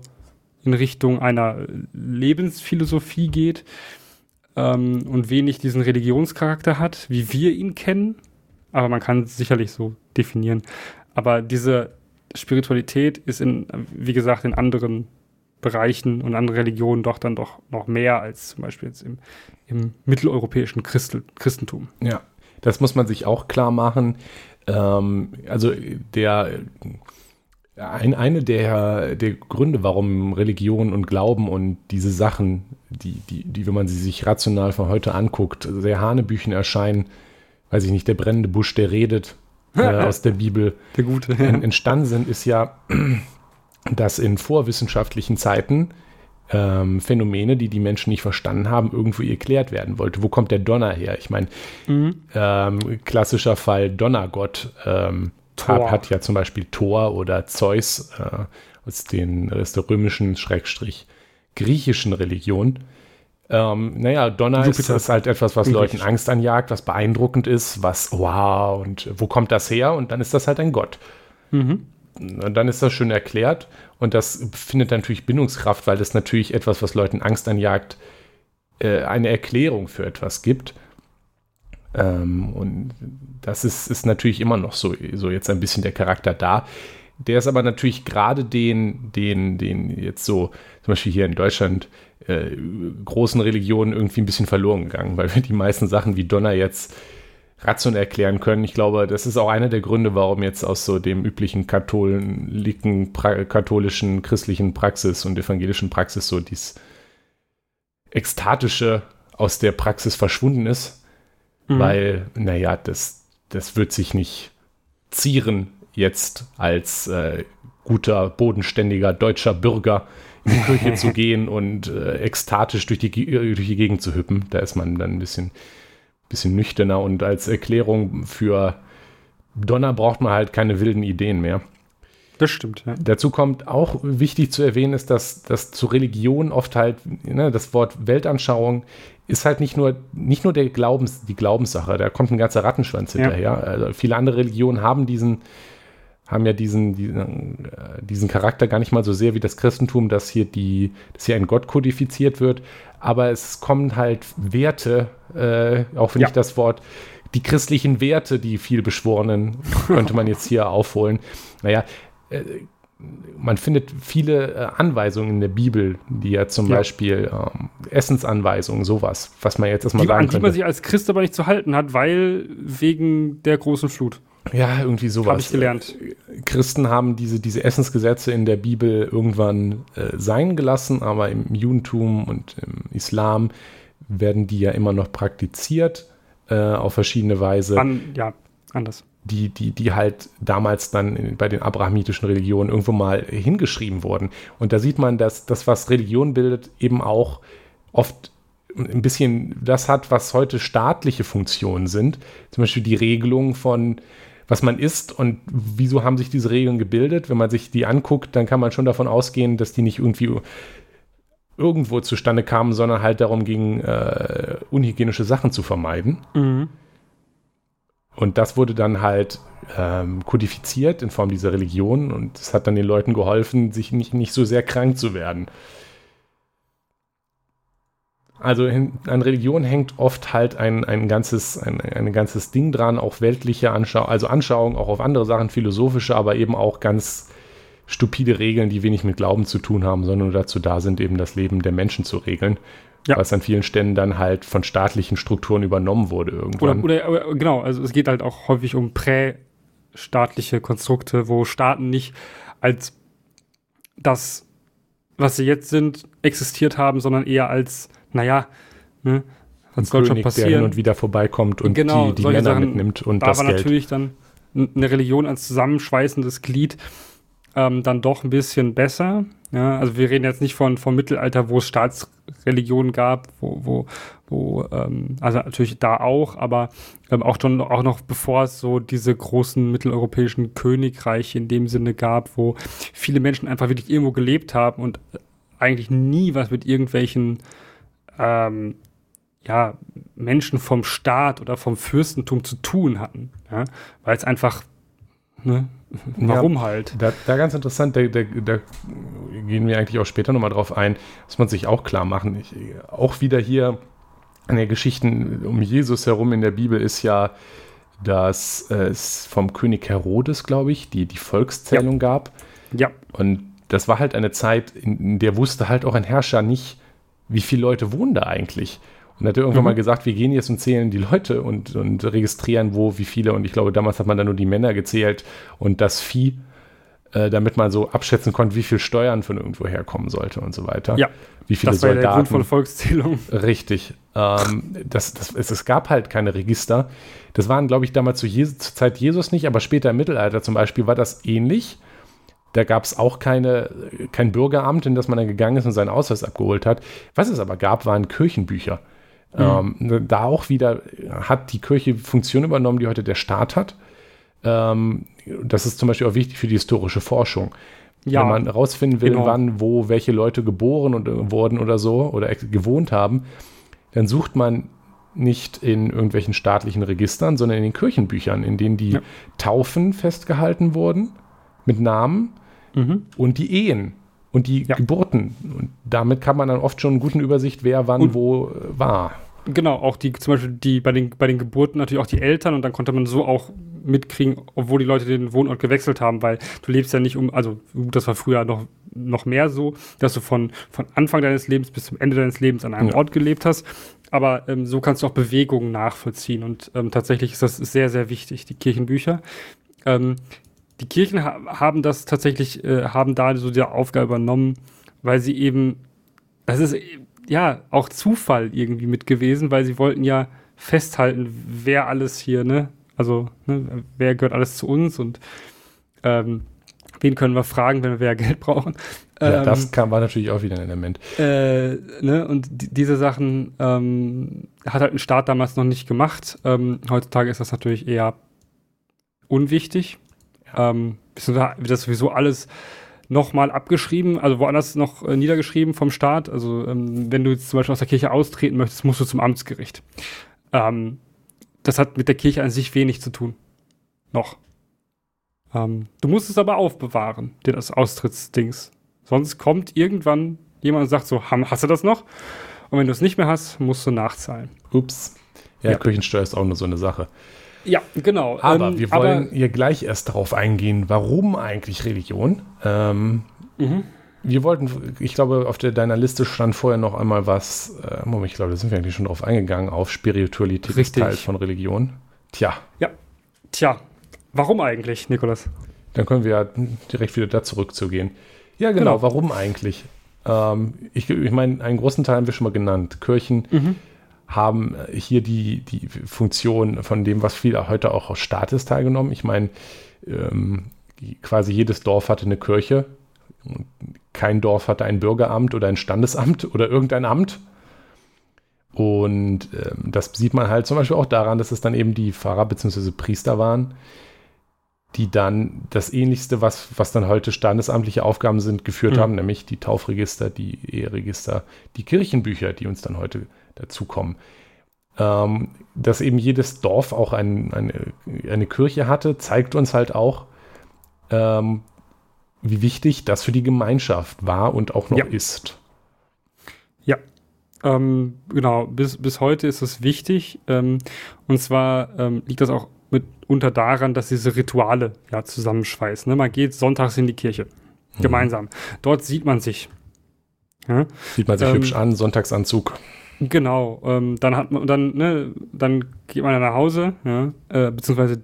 in Richtung einer Lebensphilosophie geht ähm, und wenig diesen Religionscharakter hat, wie wir ihn kennen. Aber man kann es sicherlich so definieren. Aber diese Spiritualität ist in, wie gesagt, in anderen Bereichen und anderen Religionen doch dann doch noch mehr als zum Beispiel jetzt im, im mitteleuropäischen Christel, Christentum. Ja, das muss man sich auch klar machen. Ähm, also der ein, eine der, der Gründe, warum Religion und Glauben und diese Sachen, die, die, die, wenn man sie sich rational von heute anguckt, sehr Hanebüchen erscheinen, weiß ich nicht, der brennende Busch, der redet äh, aus der Bibel, der gute, ja. entstanden sind, ist ja, dass in vorwissenschaftlichen Zeiten ähm, Phänomene, die die Menschen nicht verstanden haben, irgendwo erklärt werden wollte. Wo kommt der Donner her? Ich meine, mhm. ähm, klassischer Fall Donnergott. Ähm, Tor. hat ja zum Beispiel Thor oder Zeus äh, aus, den, aus der römischen, Schrägstrich, griechischen Religion. Ähm, naja, Donner ist, ist, halt etwas, was Leuten Angst anjagt, was beeindruckend ist, was, wow, und wo kommt das her? Und dann ist das halt ein Gott. Mhm. Und dann ist das schön erklärt und das findet natürlich Bindungskraft, weil das natürlich etwas, was Leuten Angst anjagt, äh, eine Erklärung für etwas gibt. Ähm, und das ist, ist natürlich immer noch so, so jetzt ein bisschen der Charakter da. Der ist aber natürlich gerade den, den, den jetzt so, zum Beispiel hier in Deutschland, äh, großen Religionen irgendwie ein bisschen verloren gegangen, weil wir die meisten Sachen wie Donner jetzt rational erklären können. Ich glaube, das ist auch einer der Gründe, warum jetzt aus so dem üblichen katholiken, katholischen, christlichen Praxis und evangelischen Praxis so dies Ekstatische aus der Praxis verschwunden ist Mhm. Weil, naja, das, das wird sich nicht zieren, jetzt als äh, guter, bodenständiger deutscher Bürger in die Kirche zu gehen und äh, ekstatisch durch die, durch die Gegend zu hüppen. Da ist man dann ein bisschen, bisschen nüchterner und als Erklärung für Donner braucht man halt keine wilden Ideen mehr. Das stimmt, ja. Dazu kommt auch wichtig zu erwähnen, ist, dass, dass zu Religion oft halt ne, das Wort Weltanschauung ist halt nicht nur, nicht nur der Glaubens, die Glaubenssache, da kommt ein ganzer Rattenschwanz hinterher. Ja. Also viele andere Religionen haben diesen, haben ja diesen, diesen, äh, diesen Charakter gar nicht mal so sehr wie das Christentum, dass hier die, dass hier ein Gott kodifiziert wird, aber es kommen halt Werte, äh, auch wenn ja. ich das Wort, die christlichen Werte, die viel beschworenen, könnte man jetzt hier aufholen. Naja, äh, man findet viele äh, Anweisungen in der Bibel, die ja zum ja. Beispiel ähm, Essensanweisungen, sowas, was man jetzt erstmal die, sagen An die man sich als Christ aber nicht zu halten hat, weil wegen der großen Flut. Ja, irgendwie sowas. Habe ich gelernt. Christen haben diese, diese Essensgesetze in der Bibel irgendwann äh, sein gelassen, aber im Judentum und im Islam werden die ja immer noch praktiziert äh, auf verschiedene Weise. An, ja, anders die, die, die halt damals dann bei den abrahamitischen Religionen irgendwo mal hingeschrieben wurden. Und da sieht man, dass das, was Religion bildet, eben auch oft ein bisschen das hat, was heute staatliche Funktionen sind. Zum Beispiel die Regelung von, was man isst und wieso haben sich diese Regeln gebildet. Wenn man sich die anguckt, dann kann man schon davon ausgehen, dass die nicht irgendwie irgendwo zustande kamen, sondern halt darum ging, äh, unhygienische Sachen zu vermeiden. Mhm. Und das wurde dann halt ähm, kodifiziert in Form dieser Religion und es hat dann den Leuten geholfen, sich nicht, nicht so sehr krank zu werden. Also an Religion hängt oft halt ein, ein, ganzes, ein, ein ganzes Ding dran, auch weltliche Anschauungen, also Anschauungen auch auf andere Sachen, philosophische, aber eben auch ganz stupide Regeln, die wenig mit Glauben zu tun haben, sondern nur dazu da sind, eben das Leben der Menschen zu regeln ja. was an vielen Stellen dann halt von staatlichen Strukturen übernommen wurde irgendwann. Oder, oder genau, also es geht halt auch häufig um prästaatliche Konstrukte, wo Staaten nicht als das, was sie jetzt sind, existiert haben, sondern eher als, naja, ne, was soll schon passieren? Der hin und wieder vorbeikommt und genau, die, die Männer Sachen, mitnimmt und da das war Geld. natürlich dann eine Religion als zusammenschweißendes Glied ähm, dann doch ein bisschen besser. Ja, also wir reden jetzt nicht von vom Mittelalter, wo es Staatsreligionen gab, wo, wo, wo ähm, also natürlich da auch, aber ähm, auch schon auch noch bevor es so diese großen mitteleuropäischen Königreiche in dem Sinne gab, wo viele Menschen einfach wirklich irgendwo gelebt haben und eigentlich nie was mit irgendwelchen ähm, ja, Menschen vom Staat oder vom Fürstentum zu tun hatten, ja? weil es einfach ne, Warum ja, halt? Da, da, ganz interessant, da, da, da, gehen wir eigentlich auch später nochmal drauf ein, muss man sich auch klar machen. Ich, auch wieder hier an der Geschichten um Jesus herum in der Bibel ist ja, dass es vom König Herodes, glaube ich, die, die Volkszählung ja. gab. Ja. Und das war halt eine Zeit, in der wusste halt auch ein Herrscher nicht, wie viele Leute wohnen da eigentlich. Und hat er irgendwann mhm. mal gesagt, wir gehen jetzt und zählen die Leute und, und registrieren, wo, wie viele. Und ich glaube, damals hat man dann nur die Männer gezählt und das Vieh, äh, damit man so abschätzen konnte, wie viel Steuern von irgendwo herkommen sollte und so weiter. Ja. Wie viele das war Soldaten. Der Grund von Volkszählung. Richtig. Ähm, das, das, es, es, gab halt keine Register. Das waren, glaube ich, damals zu Jesus, zur Zeit Jesus nicht, aber später im Mittelalter zum Beispiel war das ähnlich. Da gab es auch keine, kein Bürgeramt, in das man dann gegangen ist und seinen Ausweis abgeholt hat. Was es aber gab, waren Kirchenbücher. Mhm. Ähm, da auch wieder hat die Kirche Funktion übernommen, die heute der Staat hat. Ähm, das ist zum Beispiel auch wichtig für die historische Forschung. Ja, Wenn man herausfinden will, genau. wann, wo welche Leute geboren und, äh, wurden oder so oder gewohnt haben, dann sucht man nicht in irgendwelchen staatlichen Registern, sondern in den Kirchenbüchern, in denen die ja. Taufen festgehalten wurden mit Namen mhm. und die Ehen und die ja. Geburten. Und damit kann man dann oft schon eine gute Übersicht, wer wann und wo äh, war. Genau, auch die, zum Beispiel die bei den, bei den Geburten natürlich auch die Eltern und dann konnte man so auch mitkriegen, obwohl die Leute den Wohnort gewechselt haben, weil du lebst ja nicht um, also das war früher noch, noch mehr so, dass du von, von Anfang deines Lebens bis zum Ende deines Lebens an einem ja. Ort gelebt hast. Aber ähm, so kannst du auch Bewegungen nachvollziehen und ähm, tatsächlich ist das sehr, sehr wichtig, die Kirchenbücher. Ähm, die Kirchen ha haben das tatsächlich, äh, haben da so die Aufgabe übernommen, weil sie eben, das ist ja auch Zufall irgendwie mit gewesen, weil sie wollten ja festhalten, wer alles hier, ne, also ne, wer gehört alles zu uns und ähm, wen können wir fragen, wenn wir Geld brauchen. Ja, ähm, das kam, war natürlich auch wieder ein Element. Äh, ne, und diese Sachen ähm, hat halt ein Staat damals noch nicht gemacht. Ähm, heutzutage ist das natürlich eher unwichtig. Ähm, wird das sowieso alles nochmal abgeschrieben, also woanders noch äh, niedergeschrieben vom Staat. Also ähm, wenn du jetzt zum Beispiel aus der Kirche austreten möchtest, musst du zum Amtsgericht. Ähm, das hat mit der Kirche an sich wenig zu tun. Noch. Ähm, du musst es aber aufbewahren, dir das Austrittsdings. Sonst kommt irgendwann jemand und sagt so, hast du das noch? Und wenn du es nicht mehr hast, musst du nachzahlen. Ups. Ja, ja. Kirchensteuer ist auch nur so eine Sache. Ja, genau. Aber ähm, wir wollen aber, hier gleich erst darauf eingehen, warum eigentlich Religion. Ähm, mhm. Wir wollten, ich glaube, auf der, deiner Liste stand vorher noch einmal was, äh, Moment, ich glaube, da sind wir eigentlich schon drauf eingegangen, auf Spiritualität ist Teil von Religion. Tja. Ja, tja. Warum eigentlich, Nikolas? Dann können wir ja direkt wieder da zurückzugehen. Ja, genau, genau. warum eigentlich? Ähm, ich ich meine, einen großen Teil haben wir schon mal genannt. Kirchen. Mhm haben hier die, die Funktion von dem, was viel heute auch aus Staat ist, teilgenommen. Ich meine, ähm, quasi jedes Dorf hatte eine Kirche. Kein Dorf hatte ein Bürgeramt oder ein Standesamt oder irgendein Amt. Und ähm, das sieht man halt zum Beispiel auch daran, dass es dann eben die Pfarrer bzw. Priester waren, die dann das ähnlichste, was, was dann heute standesamtliche Aufgaben sind, geführt mhm. haben, nämlich die Taufregister, die Eheregister, die Kirchenbücher, die uns dann heute dazukommen. Ähm, dass eben jedes Dorf auch ein, eine, eine Kirche hatte, zeigt uns halt auch, ähm, wie wichtig das für die Gemeinschaft war und auch noch ja. ist. Ja, ähm, genau. Bis, bis heute ist es wichtig. Ähm, und zwar ähm, liegt das auch mitunter daran, dass diese Rituale ja zusammenschweißen. Ne? Man geht sonntags in die Kirche. Mhm. Gemeinsam. Dort sieht man sich. Ja? Sieht man sich ähm, hübsch an, Sonntagsanzug. Genau, ähm, dann hat man, dann, ne, dann geht man nach Hause, ja, äh, beziehungsweise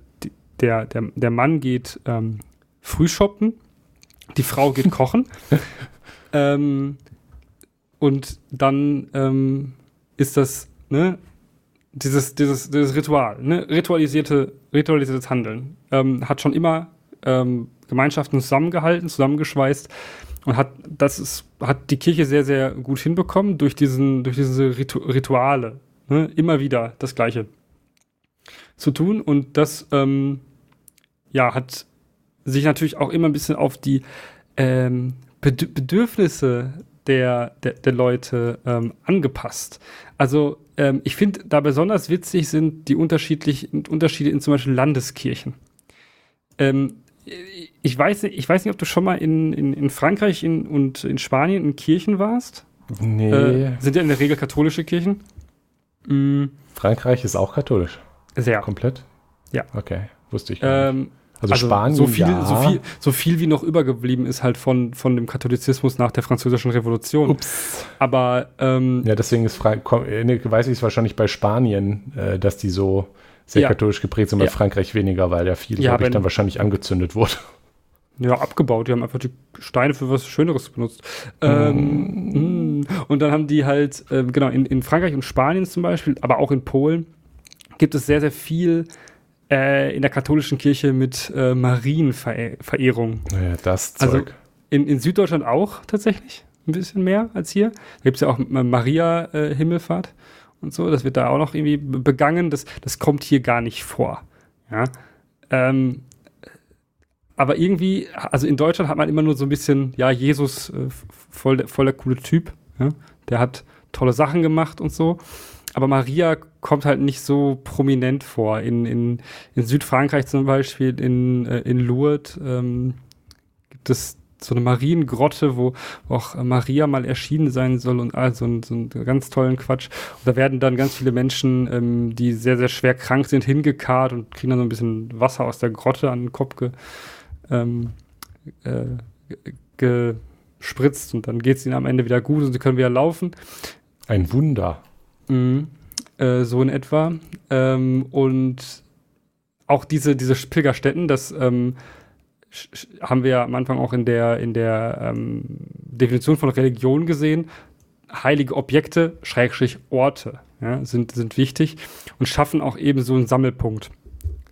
der, der, der Mann geht ähm, früh shoppen, die Frau geht kochen. ähm, und dann ähm, ist das, ne, dieses, dieses, dieses Ritual, ne, ritualisierte, ritualisiertes Handeln, ähm, hat schon immer ähm, Gemeinschaften zusammengehalten, zusammengeschweißt und hat das ist, hat die Kirche sehr, sehr gut hinbekommen durch diesen, durch diese Ritu Rituale. Ne? Immer wieder das Gleiche zu tun. Und das ähm, ja, hat sich natürlich auch immer ein bisschen auf die ähm, Bed Bedürfnisse der, der, der Leute ähm, angepasst. Also ähm, ich finde, da besonders witzig sind die unterschiedlichen Unterschiede in zum Beispiel Landeskirchen. Ähm, ich, weiß nicht, ich weiß nicht, ob du schon mal in, in, in Frankreich in, und in Spanien in Kirchen warst. Nee. Äh, sind ja in der Regel katholische Kirchen. Mhm. Frankreich ist auch katholisch. Sehr. Komplett? Ja. Okay, wusste ich. Ähm, also, also, Spanien, so viel, ja. so viel, so viel wie noch übergeblieben ist halt von, von dem Katholizismus nach der Französischen Revolution. Ups. Aber ähm, ja, deswegen ist Frank ne, weiß ich es wahrscheinlich bei Spanien, äh, dass die so sehr ja. katholisch geprägt sind, bei ja. Frankreich weniger, weil ja viel, ja, ich, dann wahrscheinlich angezündet wurde. Ja, abgebaut. Die haben einfach die Steine für was Schöneres benutzt. Mm. Ähm, und dann haben die halt, äh, genau, in, in Frankreich und Spanien zum Beispiel, aber auch in Polen, gibt es sehr, sehr viel äh, in der katholischen Kirche mit äh, Marienverehrung. Ja, das also Zeug. Also in, in Süddeutschland auch tatsächlich ein bisschen mehr als hier. Da gibt es ja auch Maria-Himmelfahrt äh, und so. Das wird da auch noch irgendwie begangen. Das, das kommt hier gar nicht vor. Ja. Ähm, aber irgendwie, also in Deutschland hat man immer nur so ein bisschen, ja, Jesus, äh, voll, voll der coole Typ. Ja? Der hat tolle Sachen gemacht und so aber Maria kommt halt nicht so prominent vor. In, in, in Südfrankreich zum Beispiel, in, äh, in Lourdes, ähm, gibt es so eine Mariengrotte, wo auch Maria mal erschienen sein soll und also so, so einen ganz tollen Quatsch. Und da werden dann ganz viele Menschen, ähm, die sehr, sehr schwer krank sind, hingekarrt und kriegen dann so ein bisschen Wasser aus der Grotte an den Kopf ge, ähm, äh, gespritzt und dann geht es ihnen am Ende wieder gut und sie können wieder laufen. Ein Wunder. Mhm. Äh, so in etwa. Ähm, und auch diese, diese Pilgerstätten, das ähm, haben wir am Anfang auch in der, in der ähm, Definition von Religion gesehen. Heilige Objekte, Schrägstrich Orte, ja, sind, sind wichtig und schaffen auch eben so einen Sammelpunkt.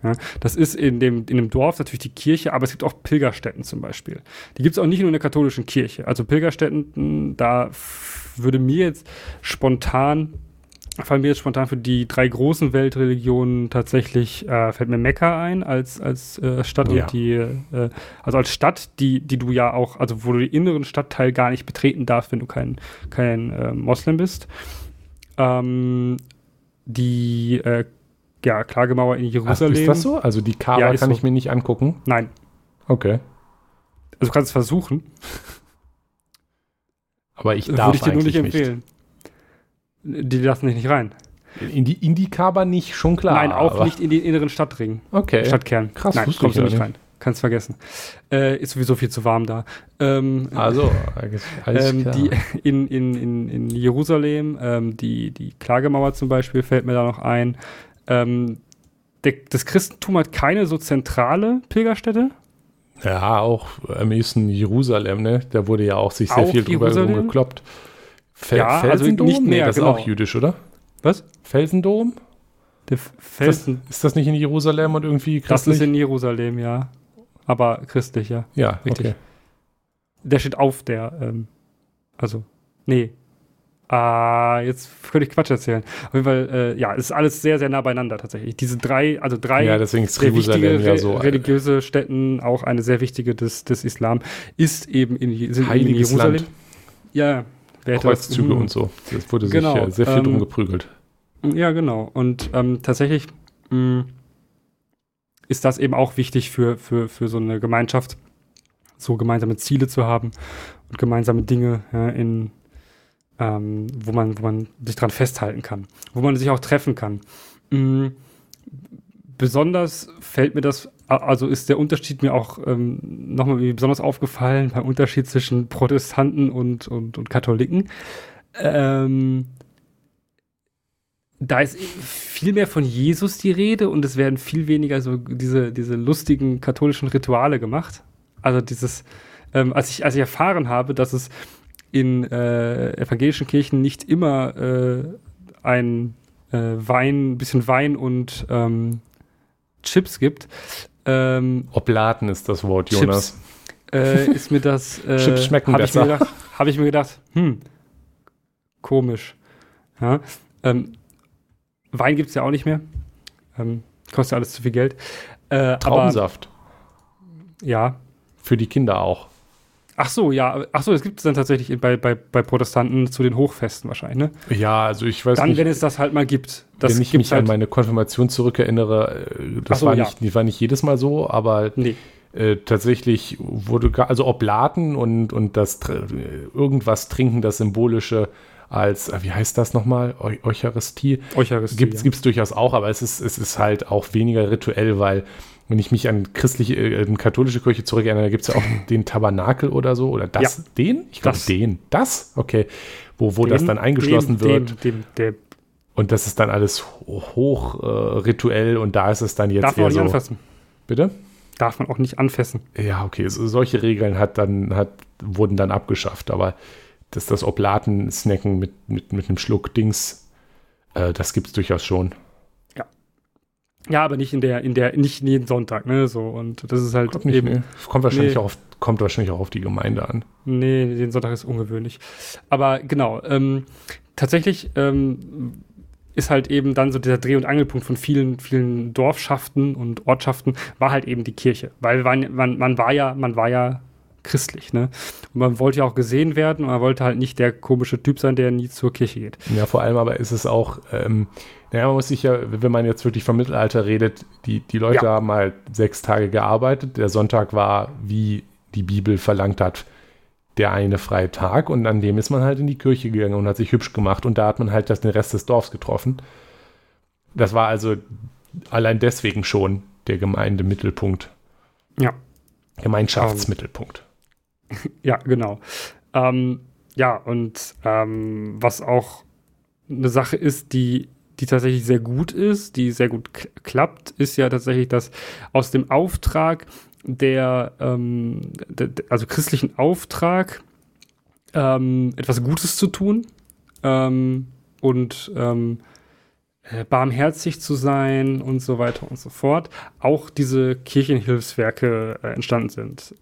Ja, das ist in dem, in dem Dorf natürlich die Kirche, aber es gibt auch Pilgerstätten zum Beispiel. Die gibt es auch nicht nur in der katholischen Kirche. Also Pilgerstätten, da würde mir jetzt spontan fallen mir jetzt spontan für die drei großen Weltreligionen tatsächlich, äh, fällt mir Mekka ein als, als äh, Stadt ja. und die, äh, also als Stadt, die, die du ja auch, also wo du den inneren Stadtteil gar nicht betreten darfst, wenn du kein, kein äh, Moslem bist. Ähm, die äh, ja, Klagemauer in Jerusalem. Ach, ist das so? Also die Kaaba ja, kann so. ich mir nicht angucken? Nein. Okay. Also du kannst es versuchen. Aber ich darf Würde ich dir nur nicht empfehlen. Nicht. Die lassen dich nicht rein. In die, in die Kaber nicht, schon klar. Nein, auch nicht in den inneren Stadtring. Okay. Stadtkern. Krass, Nein, kommst du nicht rein. Kannst vergessen. Äh, ist sowieso viel zu warm da. Ähm, also, alles ähm, klar. Die, in, in, in, in Jerusalem, ähm, die, die Klagemauer zum Beispiel fällt mir da noch ein. Ähm, der, das Christentum hat keine so zentrale Pilgerstätte. Ja, auch am ehesten Jerusalem, ne? Da wurde ja auch sich sehr auch viel drüber gekloppt. Fel ja, also Felsendom? also nicht. Nee, das genau. ist auch jüdisch, oder? Was? Felsendom? Der Felsen. Ist das, ist das nicht in Jerusalem und irgendwie christlich? Das ist in Jerusalem, ja. Aber christlich, ja. Ja, richtig. Okay. Der steht auf der, ähm, also, nee. Ah, jetzt könnte ich Quatsch erzählen. Auf jeden Fall, äh, ja, es ist alles sehr, sehr nah beieinander tatsächlich. Diese drei, also drei ja, deswegen ist wichtige ja so, religiöse Städten, auch eine sehr wichtige des, des Islam, ist eben in, sind in Jerusalem. Land. Ja, Wer Kreuzzüge das, und so. Es wurde genau, sich äh, sehr viel ähm, drum geprügelt. Ja, genau. Und ähm, tatsächlich mh, mm, ist das eben auch wichtig für, für, für so eine Gemeinschaft, so gemeinsame Ziele zu haben und gemeinsame Dinge ja, in, ähm, wo, man, wo man sich dran festhalten kann, wo man sich auch treffen kann. Mhm. Besonders fällt mir das also ist der Unterschied mir auch ähm, nochmal besonders aufgefallen beim Unterschied zwischen Protestanten und, und, und Katholiken. Ähm, da ist viel mehr von Jesus die Rede und es werden viel weniger so diese, diese lustigen katholischen Rituale gemacht. Also dieses, ähm, als, ich, als ich erfahren habe, dass es in äh, evangelischen Kirchen nicht immer äh, ein äh, Wein, ein bisschen Wein und ähm, Chips gibt, Ähm, Oblaten ist das Wort, Jonas. Chips, äh, ist mir das. Äh, Chips schmecken hab besser. Habe hab ich mir gedacht, hm, komisch. Ja, ähm, Wein gibt es ja auch nicht mehr. Ähm, kostet alles zu viel Geld. Äh, Traubensaft. Aber, ja. Für die Kinder auch. Ach so, ja. Ach so, es gibt es dann tatsächlich bei, bei, bei Protestanten zu den Hochfesten wahrscheinlich, ne? Ja, also ich weiß dann, nicht. wenn es das halt mal gibt. Das wenn ich mich halt an meine Konfirmation zurückerinnere, äh, das so, war, nicht, ja. war nicht jedes Mal so, aber nee. äh, tatsächlich wurde, also Oblaten und, und das irgendwas trinken, das symbolische als, äh, wie heißt das nochmal? Eu Eucharistie. Eucharistie. Gibt es ja. durchaus auch, aber es ist, es ist halt auch weniger rituell, weil wenn ich mich an christliche, äh, katholische Kirche zurückerinnere, gibt es ja auch den Tabernakel oder so. Oder das, ja. den? Ich glaube, den. Das? Okay. Wo, wo den, das dann eingeschlossen dem, wird. Dem, dem, und das ist dann alles hoch äh, rituell und da ist es dann jetzt Darf man auch nicht so. anfassen. Bitte? Darf man auch nicht anfassen. Ja, okay. So, solche Regeln hat dann, hat, wurden dann abgeschafft, aber das, das Oblaten-Snacken mit, mit, mit einem Schluck Dings, äh, das gibt es durchaus schon. Ja. Aber nicht in der, in der, nicht jeden Sonntag, ne? So, und das ist halt kommt nicht, eben. Nee. Kommt wahrscheinlich nee. auch auf, kommt wahrscheinlich auch auf die Gemeinde an. Nee, den Sonntag ist ungewöhnlich. Aber genau, ähm, tatsächlich ähm, ist halt eben dann so dieser Dreh- und Angelpunkt von vielen, vielen Dorfschaften und Ortschaften, war halt eben die Kirche. Weil man, man, man war ja, man war ja christlich, ne? Und man wollte ja auch gesehen werden und man wollte halt nicht der komische Typ sein, der nie zur Kirche geht. Ja, vor allem aber ist es auch, ähm, naja, man muss sich ja, wenn man jetzt wirklich vom Mittelalter redet, die, die Leute ja. haben halt sechs Tage gearbeitet. Der Sonntag war, wie die Bibel verlangt hat, der eine freie Tag und an dem ist man halt in die Kirche gegangen und hat sich hübsch gemacht und da hat man halt das, den Rest des Dorfs getroffen. Das war also allein deswegen schon der Gemeindemittelpunkt. Ja. Gemeinschaftsmittelpunkt. ja, genau. Ähm, ja, und ähm, was auch eine Sache ist, die, die tatsächlich sehr gut ist, die sehr gut klappt, ist ja tatsächlich, dass aus dem Auftrag der, ähm, der also christlichen Auftrag, ähm, etwas Gutes zu tun ähm, und ähm, äh, barmherzig zu sein und so weiter und so fort, auch diese Kirchenhilfswerke äh, entstanden sind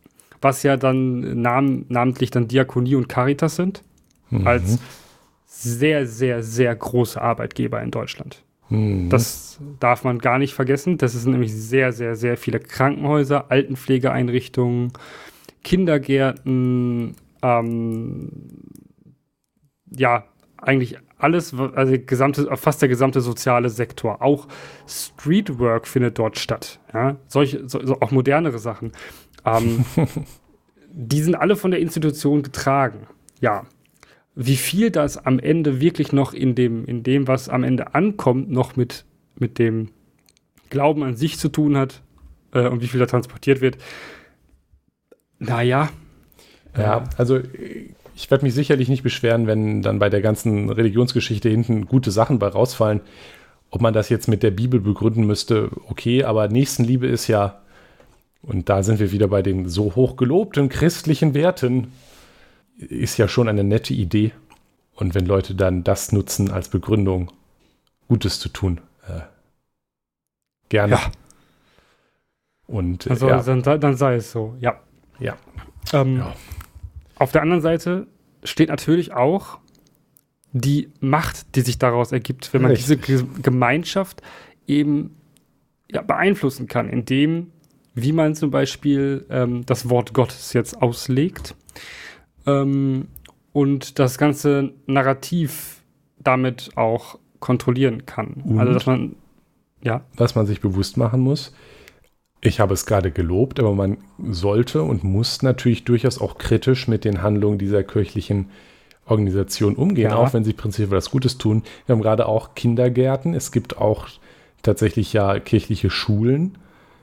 was ja dann nam namentlich dann Diakonie und Caritas sind, mhm. als sehr, sehr, sehr große Arbeitgeber in Deutschland. Mhm. Das darf man gar nicht vergessen. Das sind nämlich sehr, sehr, sehr viele Krankenhäuser, Altenpflegeeinrichtungen, Kindergärten, ähm, ja, eigentlich alles, also gesamte, fast der gesamte soziale Sektor. Auch Streetwork findet dort statt. Ja? Solche, so, auch modernere Sachen. Ähm, die sind alle von der Institution getragen. Ja. Wie viel das am Ende wirklich noch in dem, in dem, was am Ende ankommt, noch mit, mit dem Glauben an sich zu tun hat äh, und wie viel da transportiert wird, naja. Ja, also ich werde mich sicherlich nicht beschweren, wenn dann bei der ganzen Religionsgeschichte hinten gute Sachen bei rausfallen. Ob man das jetzt mit der Bibel begründen müsste, okay, aber Nächstenliebe ist ja und da sind wir wieder bei den so hoch gelobten christlichen Werten. Ist ja schon eine nette Idee. Und wenn Leute dann das nutzen als Begründung, Gutes zu tun, äh, gerne. Ja. Und, äh, also, ja. dann, dann, sei es so, ja. Ja. Ähm, ja. Auf der anderen Seite steht natürlich auch die Macht, die sich daraus ergibt, wenn man Richtig. diese Gemeinschaft eben ja, beeinflussen kann, indem wie man zum Beispiel ähm, das Wort Gottes jetzt auslegt ähm, und das ganze Narrativ damit auch kontrollieren kann. Und also dass man ja. Was man sich bewusst machen muss, ich habe es gerade gelobt, aber man sollte und muss natürlich durchaus auch kritisch mit den Handlungen dieser kirchlichen Organisation umgehen, ja. auch wenn sie prinzipiell was Gutes tun. Wir haben gerade auch Kindergärten, es gibt auch tatsächlich ja kirchliche Schulen,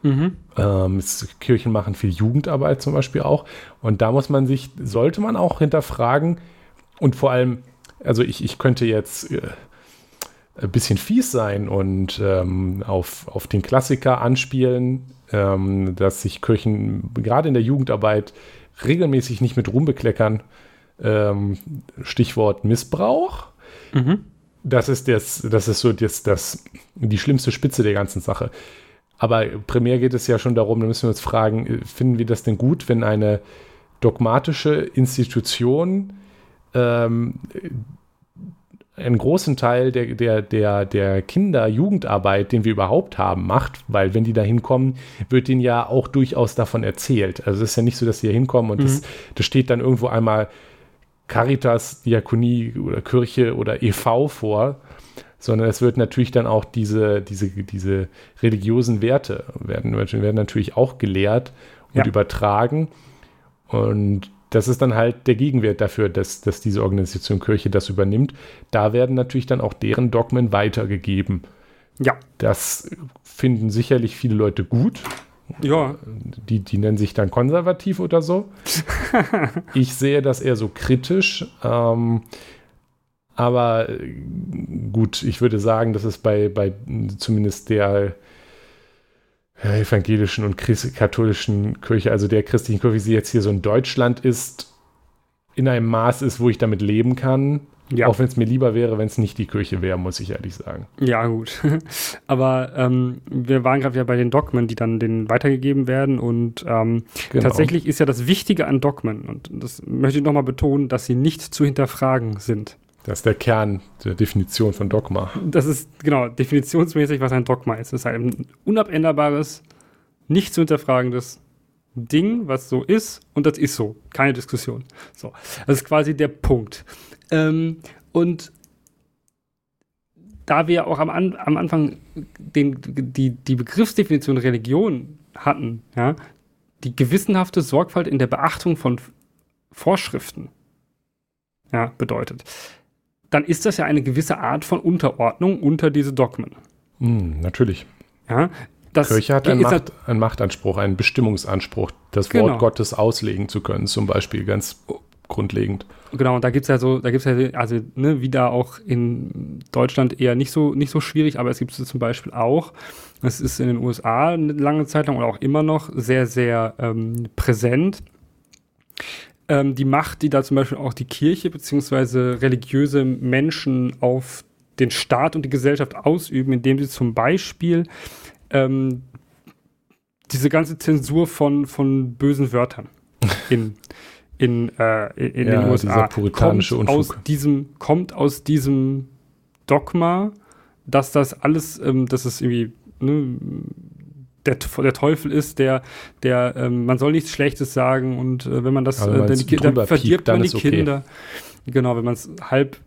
Mhm. Ähm, Kirchen machen viel Jugendarbeit zum Beispiel auch. Und da muss man sich, sollte man auch hinterfragen und vor allem, also ich, ich könnte jetzt äh, ein bisschen fies sein und ähm, auf, auf den Klassiker anspielen, ähm, dass sich Kirchen gerade in der Jugendarbeit regelmäßig nicht mit Ruhm bekleckern. Ähm, Stichwort Missbrauch. Mhm. Das ist das, das ist so das, das, die schlimmste Spitze der ganzen Sache. Aber primär geht es ja schon darum, da müssen wir uns fragen, äh, finden wir das denn gut, wenn eine dogmatische Institution ähm, einen großen Teil der, der, der, der Kinder-Jugendarbeit, den wir überhaupt haben, macht, weil wenn die da hinkommen, wird denen ja auch durchaus davon erzählt. Also es ist ja nicht so, dass sie hier hinkommen und mhm. das, das steht dann irgendwo einmal Caritas, Diakonie oder Kirche oder EV vor, sondern es wird natürlich dann auch diese, diese, diese religiösen Werte werden, werden natürlich auch gelehrt und ja. übertragen. Und das ist dann halt der Gegenwert dafür, dass, dass diese Organisation Kirche das übernimmt. Da werden natürlich dann auch deren Dogmen weitergegeben. Ja. Das finden sicherlich viele Leute gut. Ja. Die, die nennen sich dann konservativ oder so. ich sehe das eher so kritisch. Ähm, aber gut, ich würde sagen, dass es bei, bei zumindest der evangelischen und katholischen Kirche, also der christlichen Kirche, wie sie jetzt hier so in Deutschland ist, in einem Maß ist, wo ich damit leben kann. Ja. Auch wenn es mir lieber wäre, wenn es nicht die Kirche wäre, muss ich ehrlich sagen. Ja, gut. Aber ähm, wir waren gerade ja bei den Dogmen, die dann denen weitergegeben werden. Und ähm, genau. tatsächlich ist ja das Wichtige an Dogmen, und das möchte ich nochmal betonen, dass sie nicht zu hinterfragen sind. Das ist der Kern der Definition von Dogma. Das ist genau definitionsmäßig, was ein Dogma ist. Es ist ein unabänderbares, nicht zu hinterfragendes Ding, was so ist, und das ist so. Keine Diskussion. So. Das ist quasi der Punkt. Ähm, und da wir auch am, An am Anfang den, die, die Begriffsdefinition Religion hatten, ja, die gewissenhafte Sorgfalt in der Beachtung von Vorschriften ja, bedeutet dann ist das ja eine gewisse Art von Unterordnung unter diese Dogmen. Mm, natürlich. Ja, das Kirche hat einen, Macht, einen, Machtanspruch, einen Bestimmungsanspruch, das genau. Wort Gottes auslegen zu können, zum Beispiel ganz grundlegend. Genau, und da gibt es ja so, da gibt es ja, also ne, wieder auch in Deutschland eher nicht so, nicht so schwierig, aber es gibt es zum Beispiel auch, das ist in den USA eine lange Zeit lang oder auch immer noch sehr, sehr ähm, präsent ähm, die Macht, die da zum Beispiel auch die Kirche bzw. religiöse Menschen auf den Staat und die Gesellschaft ausüben, indem sie zum Beispiel ähm, diese ganze Zensur von, von bösen Wörtern in, in, äh, in ja, den USA kommt aus, diesem, kommt aus diesem Dogma, dass das alles, ähm, dass es irgendwie ne, der, der Teufel ist, der, der, ähm, man soll nichts Schlechtes sagen und äh, wenn man das, äh, dann, die, dann verdirbt man die okay. Kinder. Genau, wenn man es halb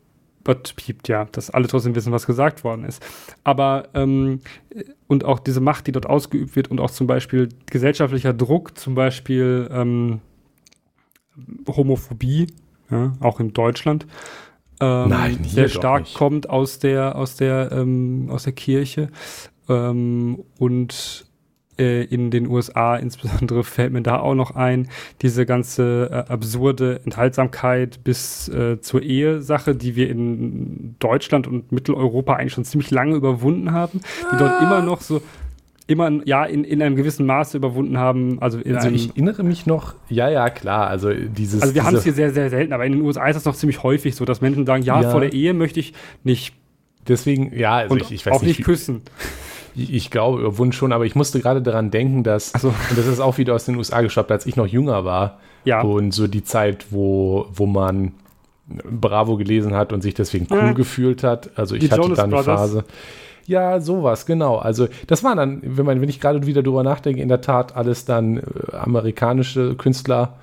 piept, ja, dass alle trotzdem wissen, was gesagt worden ist. Aber ähm, und auch diese Macht, die dort ausgeübt wird und auch zum Beispiel gesellschaftlicher Druck, zum Beispiel ähm, Homophobie, ja, auch in Deutschland, ähm, Nein, sehr stark kommt aus der aus der ähm, aus der Kirche ähm, und äh, in den USA insbesondere fällt mir da auch noch ein, diese ganze äh, absurde Enthaltsamkeit bis äh, zur Ehesache, die wir in Deutschland und Mitteleuropa eigentlich schon ziemlich lange überwunden haben, die dort immer noch so immer ja in, in einem gewissen Maße überwunden haben. Also, also ich erinnere mich noch, ja, ja, klar, also dieses. Also wir haben es hier sehr, sehr selten, aber in den USA ist das noch ziemlich häufig so, dass Menschen sagen, ja, ja. vor der Ehe möchte ich nicht. Deswegen, ja, also ich, ich weiß auch nicht. Auch nicht küssen. Ich glaube, Wunsch schon, aber ich musste gerade daran denken, dass, so. und das ist auch wieder aus den USA geschafft, als ich noch jünger war. Ja. Und so die Zeit, wo, wo man Bravo gelesen hat und sich deswegen cool mhm. gefühlt hat. Also ich die hatte Jonas da eine Brothers. Phase. Ja, sowas, genau. Also das waren dann, wenn man, wenn ich gerade wieder drüber nachdenke, in der Tat alles dann äh, amerikanische Künstler,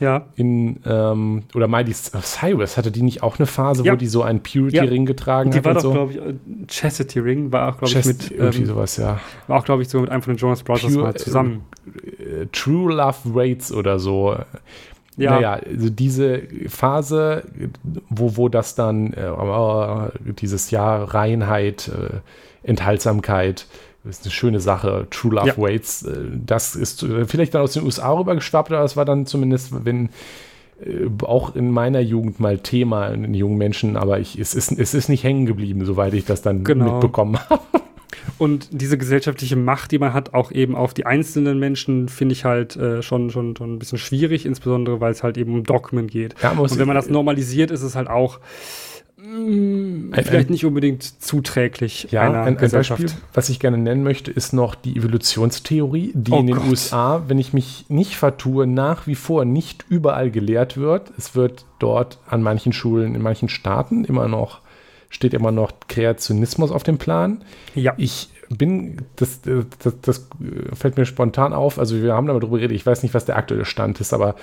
ja. In, ähm, oder Miley Cyrus, hatte die nicht auch eine Phase, ja. wo die so einen Purity-Ring ja. getragen die hat? Die war doch, so? glaube ich, äh, Chastity-Ring war auch, glaube ich, mit. Irgendwie ähm, sowas, ja. War auch, glaube ich, so mit einem von den Jonas Brothers Pure, mal zusammen. Äh, True Love Rates oder so. Ja. Naja, also diese Phase, wo, wo das dann, äh, dieses Jahr Reinheit, äh, Enthaltsamkeit, ist eine schöne Sache. True Love ja. Waits, äh, das ist äh, vielleicht dann aus den USA rübergeschwappt, aber es war dann zumindest, wenn äh, auch in meiner Jugend mal Thema in jungen Menschen, aber ich, es, ist, es ist nicht hängen geblieben, soweit ich das dann genau. mitbekommen habe. Und diese gesellschaftliche Macht, die man hat, auch eben auf die einzelnen Menschen, finde ich halt äh, schon, schon, schon ein bisschen schwierig, insbesondere weil es halt eben um Dogmen geht. Ja, und wenn man das normalisiert, ist es halt auch Mm, vielleicht nicht unbedingt zuträglich. Ja, ein, ein Beispiel, was ich gerne nennen möchte, ist noch die Evolutionstheorie, die oh in den Gott. USA, wenn ich mich nicht vertue, nach wie vor nicht überall gelehrt wird. Es wird dort an manchen Schulen, in manchen Staaten immer noch, steht immer noch Kreationismus auf dem Plan. Ja. Ich bin, das, das, das fällt mir spontan auf, also wir haben darüber geredet, ich weiß nicht, was der aktuelle Stand ist, aber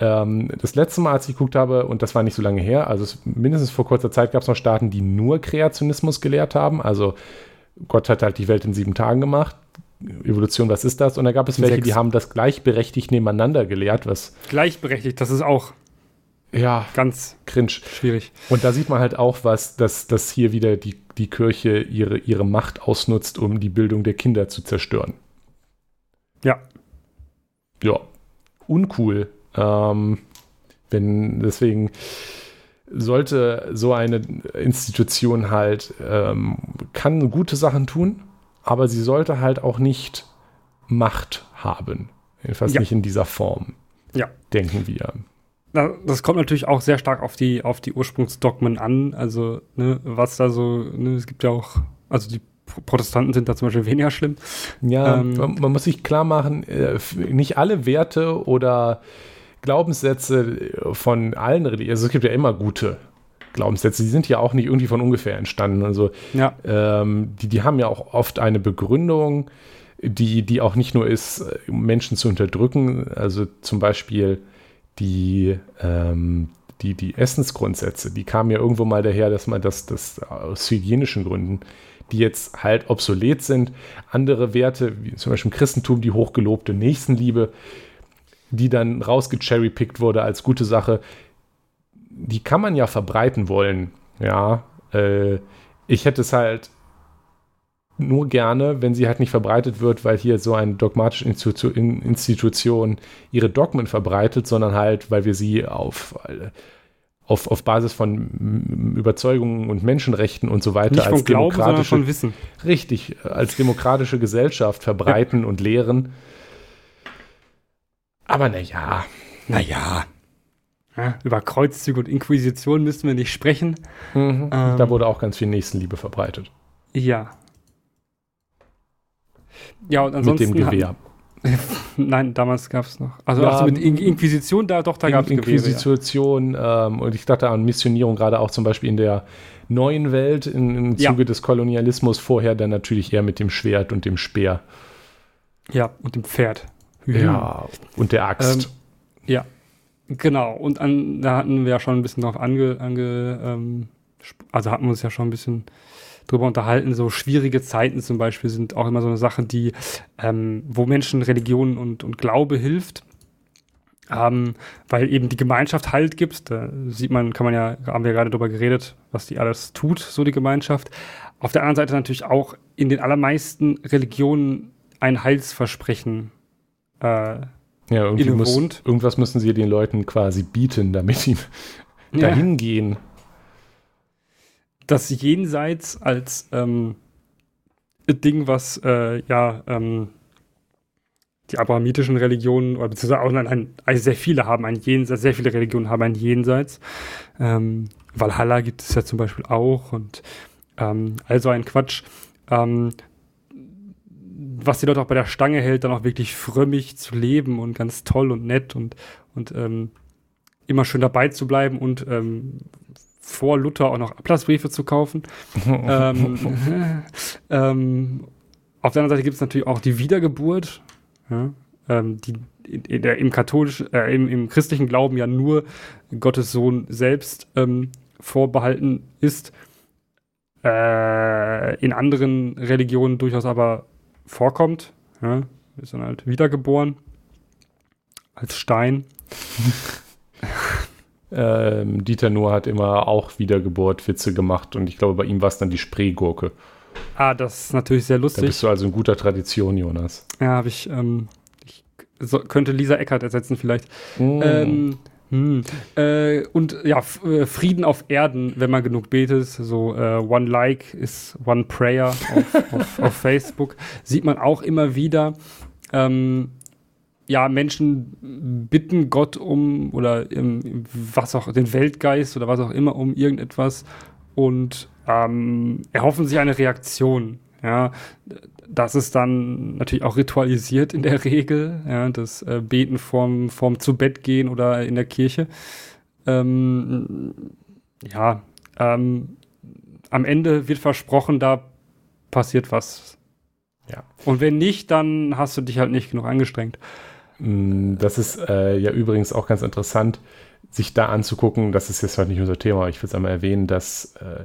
das letzte Mal, als ich geguckt habe, und das war nicht so lange her, also es, mindestens vor kurzer Zeit gab es noch Staaten, die nur Kreationismus gelehrt haben. Also Gott hat halt die Welt in sieben Tagen gemacht. Evolution, was ist das? Und da gab es welche, Sechs. die haben das gleichberechtigt nebeneinander gelehrt. Was gleichberechtigt, das ist auch ja, ganz cringe. Schwierig. Und da sieht man halt auch, was, dass, dass hier wieder die, die Kirche ihre, ihre Macht ausnutzt, um die Bildung der Kinder zu zerstören. Ja. Ja. Uncool. Ähm, wenn deswegen sollte so eine Institution halt, ähm, kann gute Sachen tun, aber sie sollte halt auch nicht Macht haben. Jedenfalls ja. nicht in dieser Form. Ja. Denken wir. Das kommt natürlich auch sehr stark auf die, auf die Ursprungsdogmen an. Also, ne, was da so, ne, es gibt ja auch, also die Protestanten sind da zum Beispiel weniger schlimm. Ja, ähm, man, man, muss sich klar machen, äh, nicht alle Werte oder Glaubenssätze von allen Religionen, also es gibt ja immer gute Glaubenssätze, die sind ja auch nicht irgendwie von ungefähr entstanden. Also ja. ähm, die, die haben ja auch oft eine Begründung, die, die auch nicht nur ist, Menschen zu unterdrücken, also zum Beispiel die, ähm, die, die Essensgrundsätze, die kamen ja irgendwo mal daher, dass man das, das aus hygienischen Gründen, die jetzt halt obsolet sind. Andere Werte, wie zum Beispiel im Christentum, die hochgelobte Nächstenliebe, die dann rausgecherrypickt wurde als gute Sache, die kann man ja verbreiten wollen. Ja, äh, ich hätte es halt nur gerne, wenn sie halt nicht verbreitet wird, weil hier so eine dogmatische Institution ihre Dogmen verbreitet, sondern halt, weil wir sie auf, auf, auf Basis von Überzeugungen und Menschenrechten und so weiter nicht als Glauben, demokratische Wissen. richtig als demokratische Gesellschaft verbreiten und lehren. Aber naja. Naja. Ja, über Kreuzzüge und Inquisition müssen wir nicht sprechen. Mhm. Ähm, da wurde auch ganz viel Nächstenliebe verbreitet. Ja. Ja, und ansonsten. Mit dem Gewehr. Nein, damals gab es noch. Also, ja, also mit In Inquisition, da doch, da gab es Inquisition ja. ähm, und ich dachte an Missionierung, gerade auch zum Beispiel in der neuen Welt, in, im Zuge ja. des Kolonialismus, vorher dann natürlich eher mit dem Schwert und dem Speer. Ja, und dem Pferd. Ja, und der Axt. Ähm, ja, genau. Und an, da hatten wir ja schon ein bisschen drauf ange, ange ähm, also hatten wir uns ja schon ein bisschen drüber unterhalten. So schwierige Zeiten zum Beispiel sind auch immer so eine Sache, die, ähm, wo Menschen Religion und, und Glaube hilft. Ähm, weil eben die Gemeinschaft Halt gibt. Da sieht man, kann man ja, haben wir gerade darüber geredet, was die alles tut, so die Gemeinschaft. Auf der anderen Seite natürlich auch in den allermeisten Religionen ein Heilsversprechen äh, ja, irgendwie muss, irgendwas müssen sie den Leuten quasi bieten, damit sie ja. dahin gehen. Das Jenseits als ähm, Ding, was äh, ja ähm, die abrahamitischen Religionen, oder beziehungsweise auch nein, also sehr viele haben ein Jenseits, sehr viele Religionen haben ein Jenseits. Ähm, Valhalla gibt es ja zum Beispiel auch und ähm, also ein Quatsch. Was die Leute auch bei der Stange hält, dann auch wirklich frömmig zu leben und ganz toll und nett und, und ähm, immer schön dabei zu bleiben und ähm, vor Luther auch noch Ablassbriefe zu kaufen. ähm, ähm, auf der anderen Seite gibt es natürlich auch die Wiedergeburt, ja, ähm, die in, in der, im katholischen, äh, im, im, christlichen Glauben ja nur Gottes Sohn selbst ähm, vorbehalten ist. Äh, in anderen Religionen durchaus aber vorkommt. Ja, ist dann halt wiedergeboren. Als Stein. ähm, Dieter Nuhr hat immer auch Wiedergeburt-Witze gemacht und ich glaube, bei ihm war es dann die Spreegurke. Ah, das ist natürlich sehr lustig. Da bist du also in guter Tradition, Jonas. Ja, habe ich, ähm, ich so, könnte Lisa Eckert ersetzen vielleicht. Mm. Ähm, hm. Äh, und ja, äh, Frieden auf Erden, wenn man genug betet. So äh, One Like ist One Prayer auf, auf, auf, Facebook. Sieht man auch immer wieder. Ähm, ja, Menschen bitten Gott um oder um, was auch, den Weltgeist oder was auch immer um irgendetwas. und ähm, erhoffen sich eine Reaktion. Ja, das ist dann natürlich auch ritualisiert in der Regel, ja, das äh, Beten vorm, vorm zu Bett gehen oder in der Kirche. Ähm, ja, ähm, am Ende wird versprochen, da passiert was. Ja. Und wenn nicht, dann hast du dich halt nicht genug angestrengt. Mm, das ist äh, ja übrigens auch ganz interessant, sich da anzugucken. Das ist jetzt halt nicht unser Thema, ich will es einmal erwähnen, dass äh,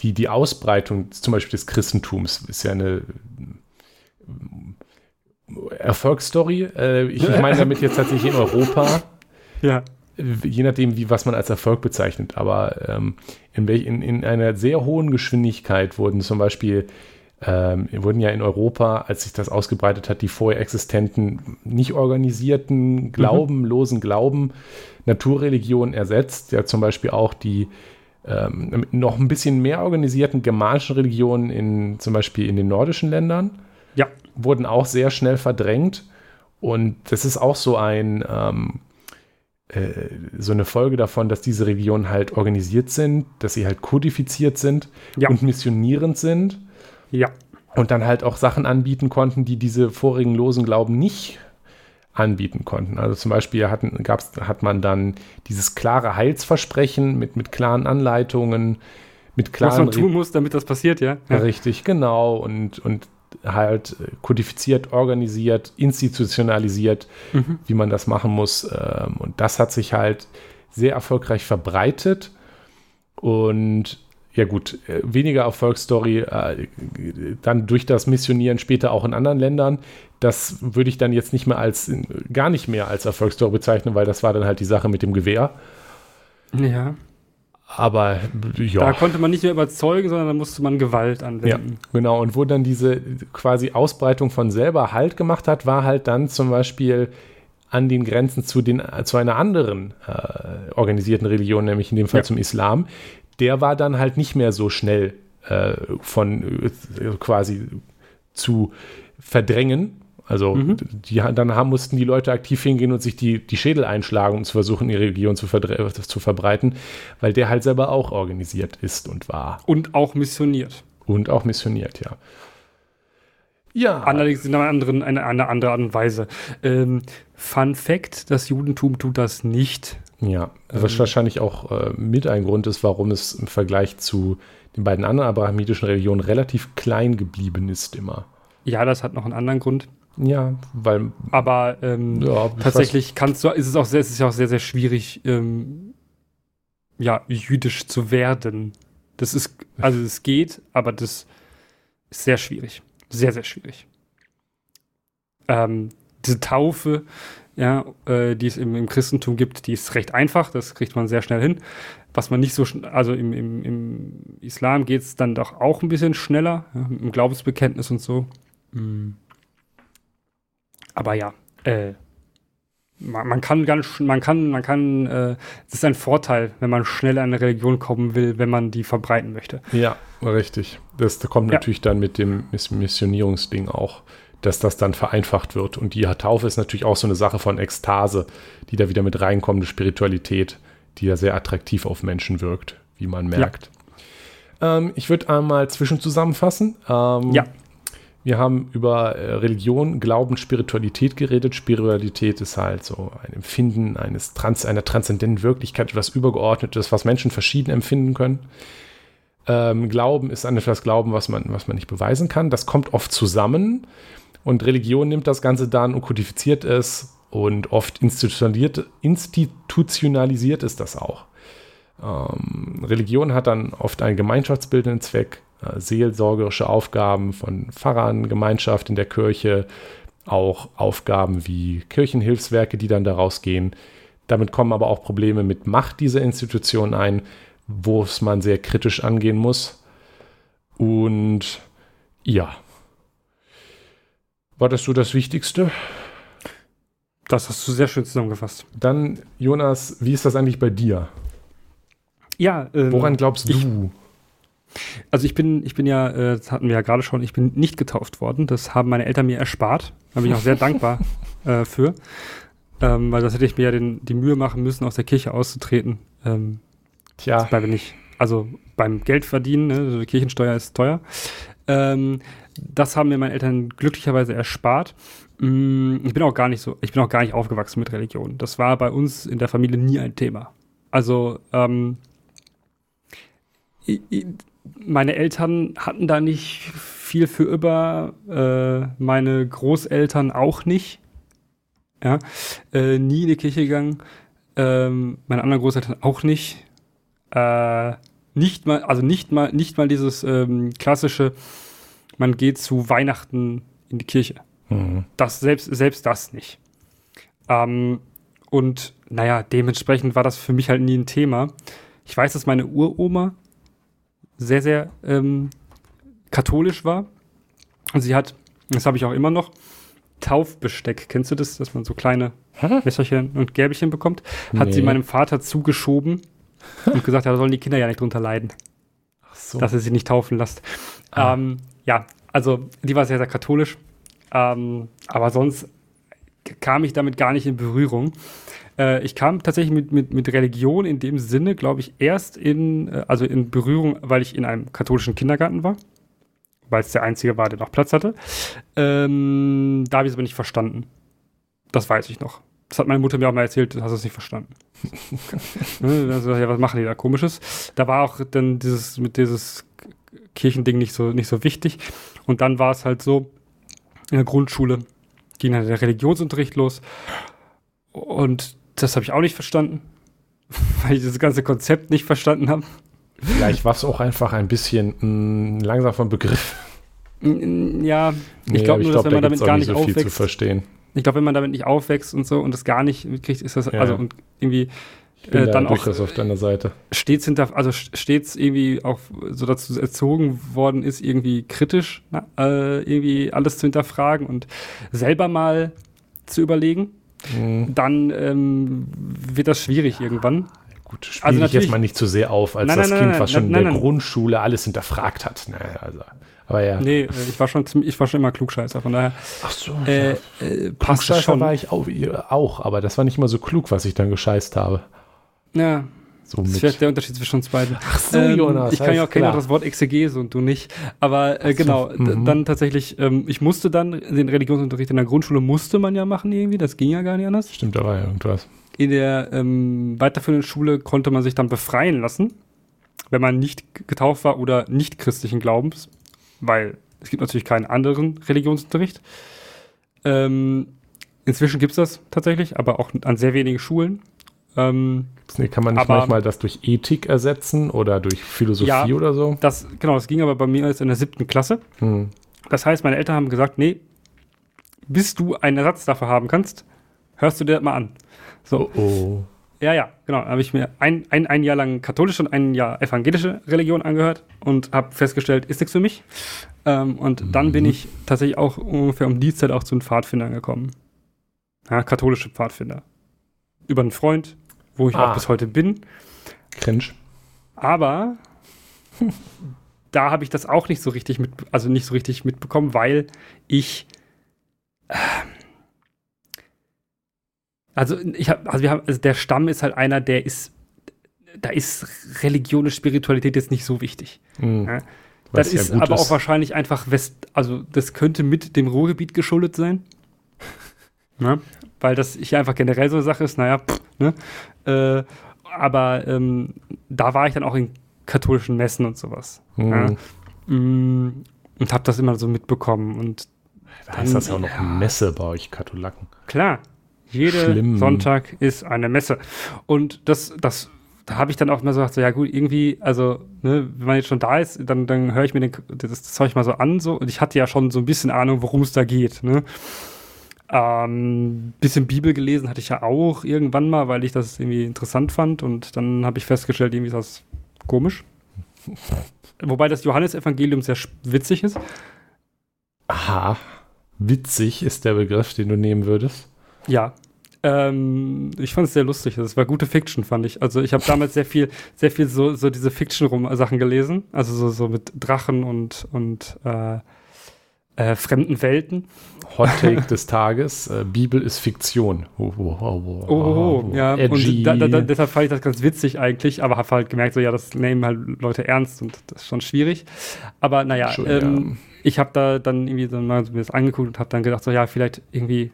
die, die Ausbreitung zum Beispiel des Christentums ist ja eine äh, Erfolgsstory. Äh, ich meine damit jetzt tatsächlich in Europa. Ja. Je nachdem, wie, was man als Erfolg bezeichnet. Aber ähm, in, in, in einer sehr hohen Geschwindigkeit wurden zum Beispiel ähm, wurden ja in Europa, als sich das ausgebreitet hat, die vorher existenten, nicht organisierten, glaubenlosen Glauben, Naturreligionen ersetzt. Ja, zum Beispiel auch die ähm, noch ein bisschen mehr organisierten germanischen Religionen in zum Beispiel in den nordischen Ländern. Ja. Wurden auch sehr schnell verdrängt. Und das ist auch so ein ähm, äh, so eine Folge davon, dass diese Religionen halt organisiert sind, dass sie halt kodifiziert sind ja. und missionierend sind. Ja. Und dann halt auch Sachen anbieten konnten, die diese vorigen losen Glauben nicht anbieten konnten. Also zum Beispiel hatten, gab's, hat man dann dieses klare Heilsversprechen mit, mit klaren Anleitungen, mit klaren. Was man tun muss, damit das passiert, ja? ja. Richtig, genau. Und, und halt kodifiziert, organisiert, institutionalisiert, mhm. wie man das machen muss. Ähm, und das hat sich halt sehr erfolgreich verbreitet. Und ja gut, äh, weniger Erfolgsstory, äh, dann durch das Missionieren später auch in anderen Ländern. Das würde ich dann jetzt nicht mehr als, gar nicht mehr als Erfolgsstory bezeichnen, weil das war dann halt die Sache mit dem Gewehr. Ja. Aber ja. Da konnte man nicht mehr überzeugen, sondern da musste man Gewalt anwenden. Ja, genau. Und wo dann diese quasi Ausbreitung von selber Halt gemacht hat, war halt dann zum Beispiel an den Grenzen zu, den, zu einer anderen äh, organisierten Religion, nämlich in dem Fall ja. zum Islam, der war dann halt nicht mehr so schnell äh, von äh, quasi zu verdrängen. Also mhm. die, dann haben, mussten die Leute aktiv hingehen und sich die, die Schädel einschlagen, um zu versuchen, ihre Religion zu, zu verbreiten, weil der halt selber auch organisiert ist und war. Und auch missioniert. Und auch missioniert, ja. Ja. Allerdings in einer anderen, eine, eine andere Art und Weise. Ähm, Fun Fact: Das Judentum tut das nicht. Ja, was ähm, wahrscheinlich auch äh, mit ein Grund ist, warum es im Vergleich zu den beiden anderen abrahamitischen Religionen relativ klein geblieben ist immer. Ja, das hat noch einen anderen Grund. Ja, weil. Aber ähm, ja, tatsächlich kannst du, ist es auch sehr, ist es auch sehr, sehr schwierig, ähm, ja, jüdisch zu werden. Das ist, also es geht, aber das ist sehr schwierig. Sehr, sehr schwierig. Ähm, diese Taufe ja, äh, die es im, im, Christentum gibt, die ist recht einfach, das kriegt man sehr schnell hin. Was man nicht so, also im, im, im Islam geht es dann doch auch ein bisschen schneller, ja, im Glaubensbekenntnis und so. Mhm. Aber ja, äh, man, man, kann ganz, man kann, man kann, äh, es ist ein Vorteil, wenn man schnell an eine Religion kommen will, wenn man die verbreiten möchte. Ja, richtig. Das kommt ja. natürlich dann mit dem Missionierungsding auch dass das dann vereinfacht wird. Und die Taufe ist natürlich auch so eine Sache von Ekstase, die da wieder mit reinkommende Spiritualität, die ja sehr attraktiv auf Menschen wirkt, wie man merkt. Ja. Ähm, ich würde einmal zwischenzusammenfassen. Ähm, ja. Wir haben über äh, Religion, Glauben, Spiritualität geredet. Spiritualität ist halt so ein Empfinden eines Trans einer transzendenten Wirklichkeit, etwas Übergeordnetes, was Menschen verschieden empfinden können. Ähm, Glauben ist an etwas Glauben, was man, was man nicht beweisen kann. Das kommt oft zusammen. Und Religion nimmt das Ganze dann und kodifiziert es und oft institutionalisiert, ist das auch. Ähm, Religion hat dann oft einen gemeinschaftsbildenden Zweck, seelsorgerische Aufgaben von Pfarrern, Gemeinschaft in der Kirche, auch Aufgaben wie Kirchenhilfswerke, die dann daraus gehen. Damit kommen aber auch Probleme mit Macht dieser Institution ein, wo es man sehr kritisch angehen muss. Und ja, war das so das Wichtigste? Das hast du sehr schön zusammengefasst. Dann, Jonas, wie ist das eigentlich bei dir? Ja, ähm, woran glaubst ich, du? Also ich bin, ich bin ja, äh, das hatten wir ja gerade schon, ich bin nicht getauft worden. Das haben meine Eltern mir erspart. Da bin ich auch sehr dankbar äh, für. Ähm, weil das hätte ich mir ja den, die Mühe machen müssen, aus der Kirche auszutreten. Ähm, Tja. Das bleibe nicht. also beim Geldverdienen, ne, also Kirchensteuer ist teuer. Ähm, das haben mir meine Eltern glücklicherweise erspart. Mm, ich bin auch gar nicht so, ich bin auch gar nicht aufgewachsen mit Religion. Das war bei uns in der Familie nie ein Thema. Also ähm, meine Eltern hatten da nicht viel für über, äh, meine Großeltern auch nicht. Ja, äh, nie in die Kirche gegangen. Ähm, meine anderen Großeltern auch nicht. Äh, nicht mal, also nicht mal, nicht mal dieses ähm, klassische, man geht zu Weihnachten in die Kirche. Mhm. Das selbst, selbst das nicht. Ähm, und naja, dementsprechend war das für mich halt nie ein Thema. Ich weiß, dass meine Uroma sehr, sehr ähm, katholisch war. Und sie hat, das habe ich auch immer noch, Taufbesteck. Kennst du das, dass man so kleine Hä? Messerchen und Gäbelchen bekommt? Hat nee. sie meinem Vater zugeschoben und gesagt, da sollen die Kinder ja nicht drunter leiden. Ach so. Dass er sie nicht taufen lässt. Ah. Ähm, ja, also die war sehr, sehr katholisch. Ähm, aber sonst kam ich damit gar nicht in Berührung. Äh, ich kam tatsächlich mit, mit, mit Religion in dem Sinne, glaube ich, erst in, äh, also in Berührung, weil ich in einem katholischen Kindergarten war. Weil es der einzige war, der noch Platz hatte. Ähm, da habe ich es aber nicht verstanden. Das weiß ich noch. Das hat meine Mutter mir auch mal erzählt, hast du es nicht verstanden. Also, ja, was machen die da komisches? Da war auch dann dieses, mit dieses Kirchending nicht so, nicht so wichtig. Und dann war es halt so, in der Grundschule ging dann der Religionsunterricht los. Und das habe ich auch nicht verstanden, weil ich das ganze Konzept nicht verstanden habe. Vielleicht war es auch einfach ein bisschen ein langsam vom Begriff. Ja, ich nee, glaube nur, glaub, dass wenn man da damit gar nicht, so aufwächst, zu verstehen. Ich glaube, wenn man damit nicht aufwächst und so und das gar nicht kriegt, ist das ja. also und irgendwie äh, dann auch auf deiner Seite. Stets hinter, also stets irgendwie auch so dazu erzogen worden ist, irgendwie kritisch na, äh, irgendwie alles zu hinterfragen und selber mal zu überlegen. Mhm. Dann ähm, wird das schwierig ja. irgendwann. Gut, spiele also ich jetzt mal nicht zu sehr auf, als nein, das nein, Kind, nein, was schon in der Grundschule alles hinterfragt hat. Naja, also. Aber ja. Nee, äh, ich war schon ich war schon immer Klugscheißer, von daher. Ach so. Äh, äh, Klugscheißer schon. war ich auch, auch, aber das war nicht immer so klug, was ich dann gescheißt habe. Ja. So das ist vielleicht der Unterschied zwischen uns beiden. Ach so, ähm, Jonas. Ich kann ja auch kennen das Wort Exegese und du nicht. Aber äh, genau, mhm. dann tatsächlich, ähm, ich musste dann, den Religionsunterricht in der Grundschule musste man ja machen irgendwie, das ging ja gar nicht anders. Stimmt, da war ja irgendwas. In der ähm, weiterführenden Schule konnte man sich dann befreien lassen, wenn man nicht getauft war oder nicht christlichen Glaubens, weil es gibt natürlich keinen anderen Religionsunterricht. Ähm, inzwischen gibt es das tatsächlich, aber auch an sehr wenigen Schulen. Ähm, kann man nicht aber, manchmal das durch Ethik ersetzen oder durch Philosophie ja, oder so? Das, genau, das ging aber bei mir jetzt in der siebten Klasse. Hm. Das heißt, meine Eltern haben gesagt, nee, bis du einen Ersatz dafür haben kannst, hörst du dir das mal an. So. Oh, oh. Ja, ja, genau. Da habe ich mir ein, ein, ein Jahr lang katholische und ein Jahr evangelische Religion angehört und habe festgestellt, ist nichts für mich. Ähm, und mhm. dann bin ich tatsächlich auch ungefähr um die Zeit auch zu den Pfadfindern gekommen. Ja, katholische Pfadfinder. Über einen Freund, wo ich ah. auch bis heute bin. Cringe. Aber da habe ich das auch nicht so richtig mit, also nicht so richtig mitbekommen, weil ich äh, also ich habe, also wir haben, also der Stamm ist halt einer, der ist, da ist Religion und Spiritualität jetzt nicht so wichtig. Mhm. Ja. Das ist ja aber ist. auch wahrscheinlich einfach West, also das könnte mit dem Ruhrgebiet geschuldet sein. ja, weil das hier einfach generell so eine Sache ist, naja, pff, ne? Äh, aber ähm, da war ich dann auch in katholischen Messen und sowas. Mhm. Ja. Mm, und habe das immer so mitbekommen. Und da heißt das ja auch noch ja. Messe bei euch Katholaken. Klar. Jeder. Sonntag ist eine Messe. Und das, das, da habe ich dann auch immer so gedacht, so, ja gut, irgendwie, also, ne, wenn man jetzt schon da ist, dann, dann höre ich mir den, das, das Zeug mal so an, so, und ich hatte ja schon so ein bisschen Ahnung, worum es da geht, ne. Ähm, bisschen Bibel gelesen hatte ich ja auch irgendwann mal, weil ich das irgendwie interessant fand und dann habe ich festgestellt, irgendwie ist das komisch. Wobei das Johannesevangelium sehr witzig ist. Aha. Witzig ist der Begriff, den du nehmen würdest. Ja. Ähm, ich fand es sehr lustig. Das war gute Fiction, fand ich. Also ich habe damals sehr viel, sehr viel so, so diese Fiction-Sachen gelesen. Also so, so mit Drachen und, und äh, äh, fremden Welten. Hot Take des Tages, äh, Bibel ist Fiktion. Oh, oh, oh, oh, oh ja. Edgy. Und da, da, da, deshalb fand ich das ganz witzig eigentlich, aber habe halt gemerkt, so ja, das nehmen halt Leute ernst und das ist schon schwierig. Aber naja, ähm, ja. ich habe da dann irgendwie so mal so mir das angeguckt und habe dann gedacht, so ja, vielleicht irgendwie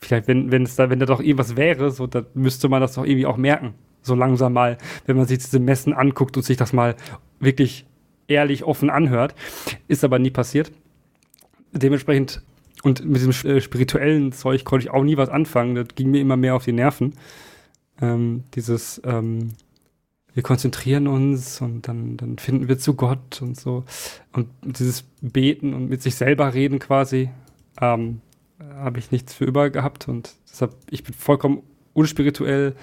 vielleicht, wenn, wenn es da, wenn da doch irgendwas wäre, so, dann müsste man das doch irgendwie auch merken. So langsam mal, wenn man sich diese Messen anguckt und sich das mal wirklich ehrlich offen anhört. Ist aber nie passiert. Dementsprechend, und mit diesem äh, spirituellen Zeug konnte ich auch nie was anfangen. Das ging mir immer mehr auf die Nerven. Ähm, dieses, ähm, wir konzentrieren uns und dann, dann finden wir zu Gott und so. Und dieses Beten und mit sich selber reden quasi. Ähm, habe ich nichts für über gehabt und deshalb, ich bin vollkommen unspirituell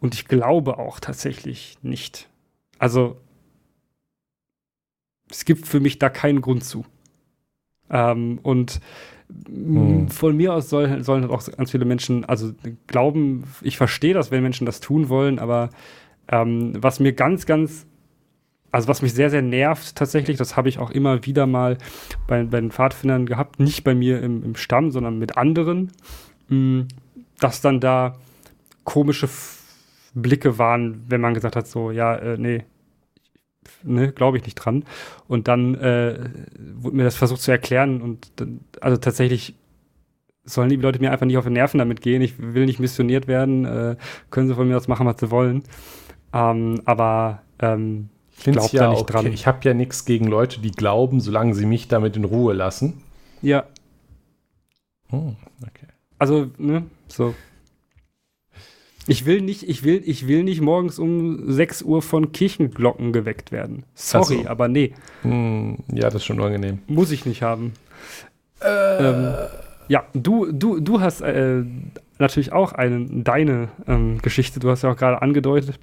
und ich glaube auch tatsächlich nicht. Also, es gibt für mich da keinen Grund zu. Ähm, und hm. von mir aus soll, sollen halt auch ganz viele Menschen, also glauben, ich verstehe das, wenn Menschen das tun wollen, aber ähm, was mir ganz, ganz also was mich sehr, sehr nervt tatsächlich, das habe ich auch immer wieder mal bei, bei den Pfadfindern gehabt, nicht bei mir im, im Stamm, sondern mit anderen, mh, mm, dass dann da komische Blicke waren, wenn man gesagt hat, so, ja, äh, nee, ne, glaube ich nicht dran. Und dann äh, wurde mir das versucht zu erklären und dann, also tatsächlich sollen die Leute mir einfach nicht auf den Nerven damit gehen. Ich will nicht missioniert werden, äh, können sie von mir aus machen, was sie wollen. Ähm, aber ähm, ich glaube ja da nicht okay. dran. Ich habe ja nichts gegen Leute, die glauben, solange sie mich damit in Ruhe lassen. Ja. Oh, okay. Also, ne, so. Ich will nicht, ich will, ich will nicht morgens um 6 Uhr von Kirchenglocken geweckt werden. Sorry, so. aber nee. Hm, ja, das ist schon unangenehm. Muss ich nicht haben. Äh. Ähm, ja, du, du, du hast äh, natürlich auch eine, deine ähm, Geschichte, du hast ja auch gerade angedeutet.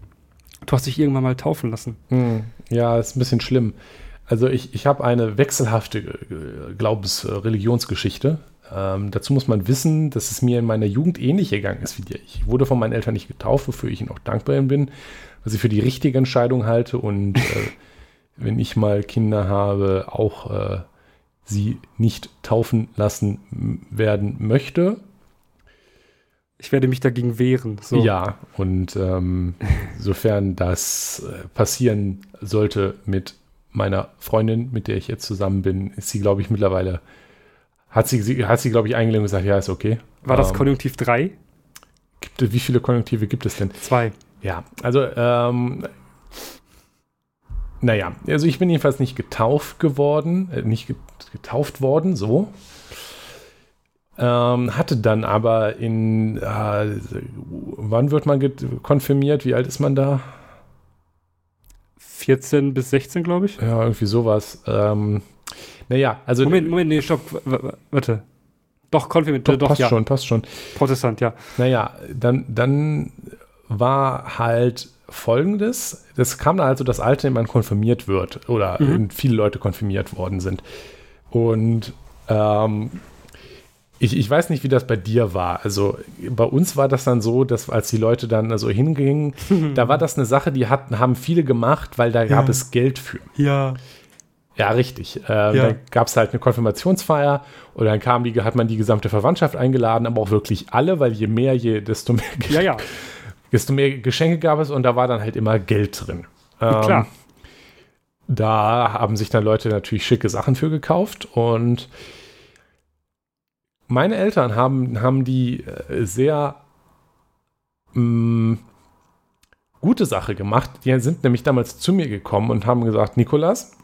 Du hast dich irgendwann mal taufen lassen. Hm, ja, ist ein bisschen schlimm. Also ich, ich habe eine wechselhafte äh, Glaubens-Religionsgeschichte. Ähm, dazu muss man wissen, dass es mir in meiner Jugend ähnlich gegangen ist wie dir. Ich wurde von meinen Eltern nicht getauft, wofür ich ihnen auch dankbar bin, was ich für die richtige Entscheidung halte und äh, wenn ich mal Kinder habe, auch äh, sie nicht taufen lassen werden möchte. Ich werde mich dagegen wehren. So. Ja, und ähm, sofern das äh, passieren sollte mit meiner Freundin, mit der ich jetzt zusammen bin, ist sie, glaube ich, mittlerweile, hat sie, hat sie glaube ich, eingelegt und gesagt, ja, ist okay. War das ähm, Konjunktiv 3? Gibt, wie viele Konjunktive gibt es denn? Zwei. Ja, also, ähm, naja, also ich bin jedenfalls nicht getauft geworden, äh, nicht getauft worden, so. Ähm, hatte dann aber in, äh, wann wird man konfirmiert? Wie alt ist man da? 14 bis 16, glaube ich. Ja, irgendwie sowas. Ähm, naja, also. Moment, Moment, nee, stopp, warte. Doch, konfirmiert, doch, doch passt ja. schon, passt schon. Protestant, ja. Naja, dann, dann war halt folgendes: Das kam da also das Alter, in dem man konfirmiert wird oder mhm. viele Leute konfirmiert worden sind. Und ähm, ich, ich weiß nicht, wie das bei dir war. Also bei uns war das dann so, dass als die Leute dann so hingingen, da war das eine Sache, die hatten, haben viele gemacht, weil da ja. gab es Geld für. Ja. Ja, richtig. Äh, ja. Da gab es halt eine Konfirmationsfeier und dann kam die, hat man die gesamte Verwandtschaft eingeladen, aber auch wirklich alle, weil je mehr, je, desto mehr, ja, ja. desto mehr Geschenke gab es und da war dann halt immer Geld drin. Ähm, Klar. Da haben sich dann Leute natürlich schicke Sachen für gekauft und meine Eltern haben, haben die äh, sehr mh, mm, gute Sache gemacht. Die sind nämlich damals zu mir gekommen und haben gesagt, Nikolas,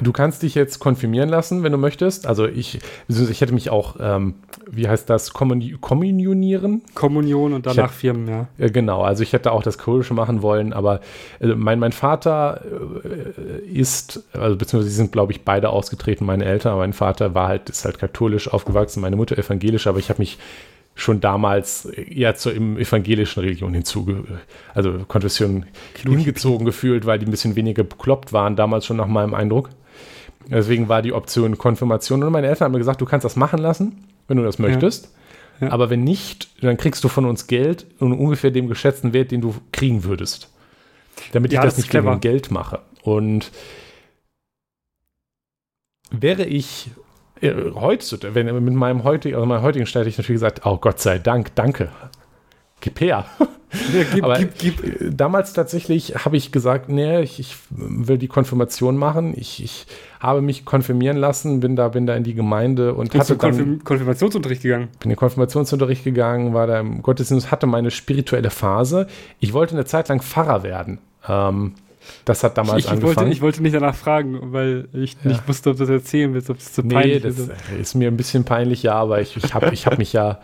Du kannst dich jetzt konfirmieren lassen, wenn du möchtest. Also ich, ich hätte mich auch, ähm, wie heißt das, kommunionieren? Kommunion und danach hätte, Firmen, ja. Äh, genau, also ich hätte auch das Katholische machen wollen, aber äh, mein, mein Vater äh, ist, also beziehungsweise sie sind, glaube ich, beide ausgetreten, meine Eltern, mein Vater war halt, ist halt katholisch aufgewachsen, meine Mutter evangelisch, aber ich habe mich schon damals eher zur evangelischen Religion hinzuge, also Konfession hingezogen gefühlt, weil die ein bisschen weniger bekloppt waren, damals schon nach meinem Eindruck. Deswegen war die Option Konfirmation. Und meine Eltern haben mir gesagt, du kannst das machen lassen, wenn du das möchtest. Ja. Ja. Aber wenn nicht, dann kriegst du von uns Geld und ungefähr dem geschätzten Wert, den du kriegen würdest. Damit ja, ich das, das nicht clever. wegen Geld mache. Und wäre ich äh, heutzutage, wenn mit meinem heutigen, also meinem heutigen Stand hätte ich natürlich gesagt, oh Gott sei Dank, danke. Gib her. Ja, gib, Aber gib, gib. Äh, damals tatsächlich habe ich gesagt, nee, ich, ich, will die Konfirmation machen. Ich, ich, habe mich konfirmieren lassen, bin da, bin da in die Gemeinde und Bist hatte du Konfirm Konfirmationsunterricht gegangen? Bin in den Konfirmationsunterricht gegangen, war da im Gottesdienst, hatte meine spirituelle Phase. Ich wollte eine Zeit lang Pfarrer werden. Ähm, das hat damals ich, ich angefangen. Wollte, ich wollte nicht danach fragen, weil ich ja. nicht wusste, ob du das erzählen willst, ob es zu peinlich nee, das ist. ist mir ein bisschen peinlich, ja, aber ich, ich habe ich hab mich ja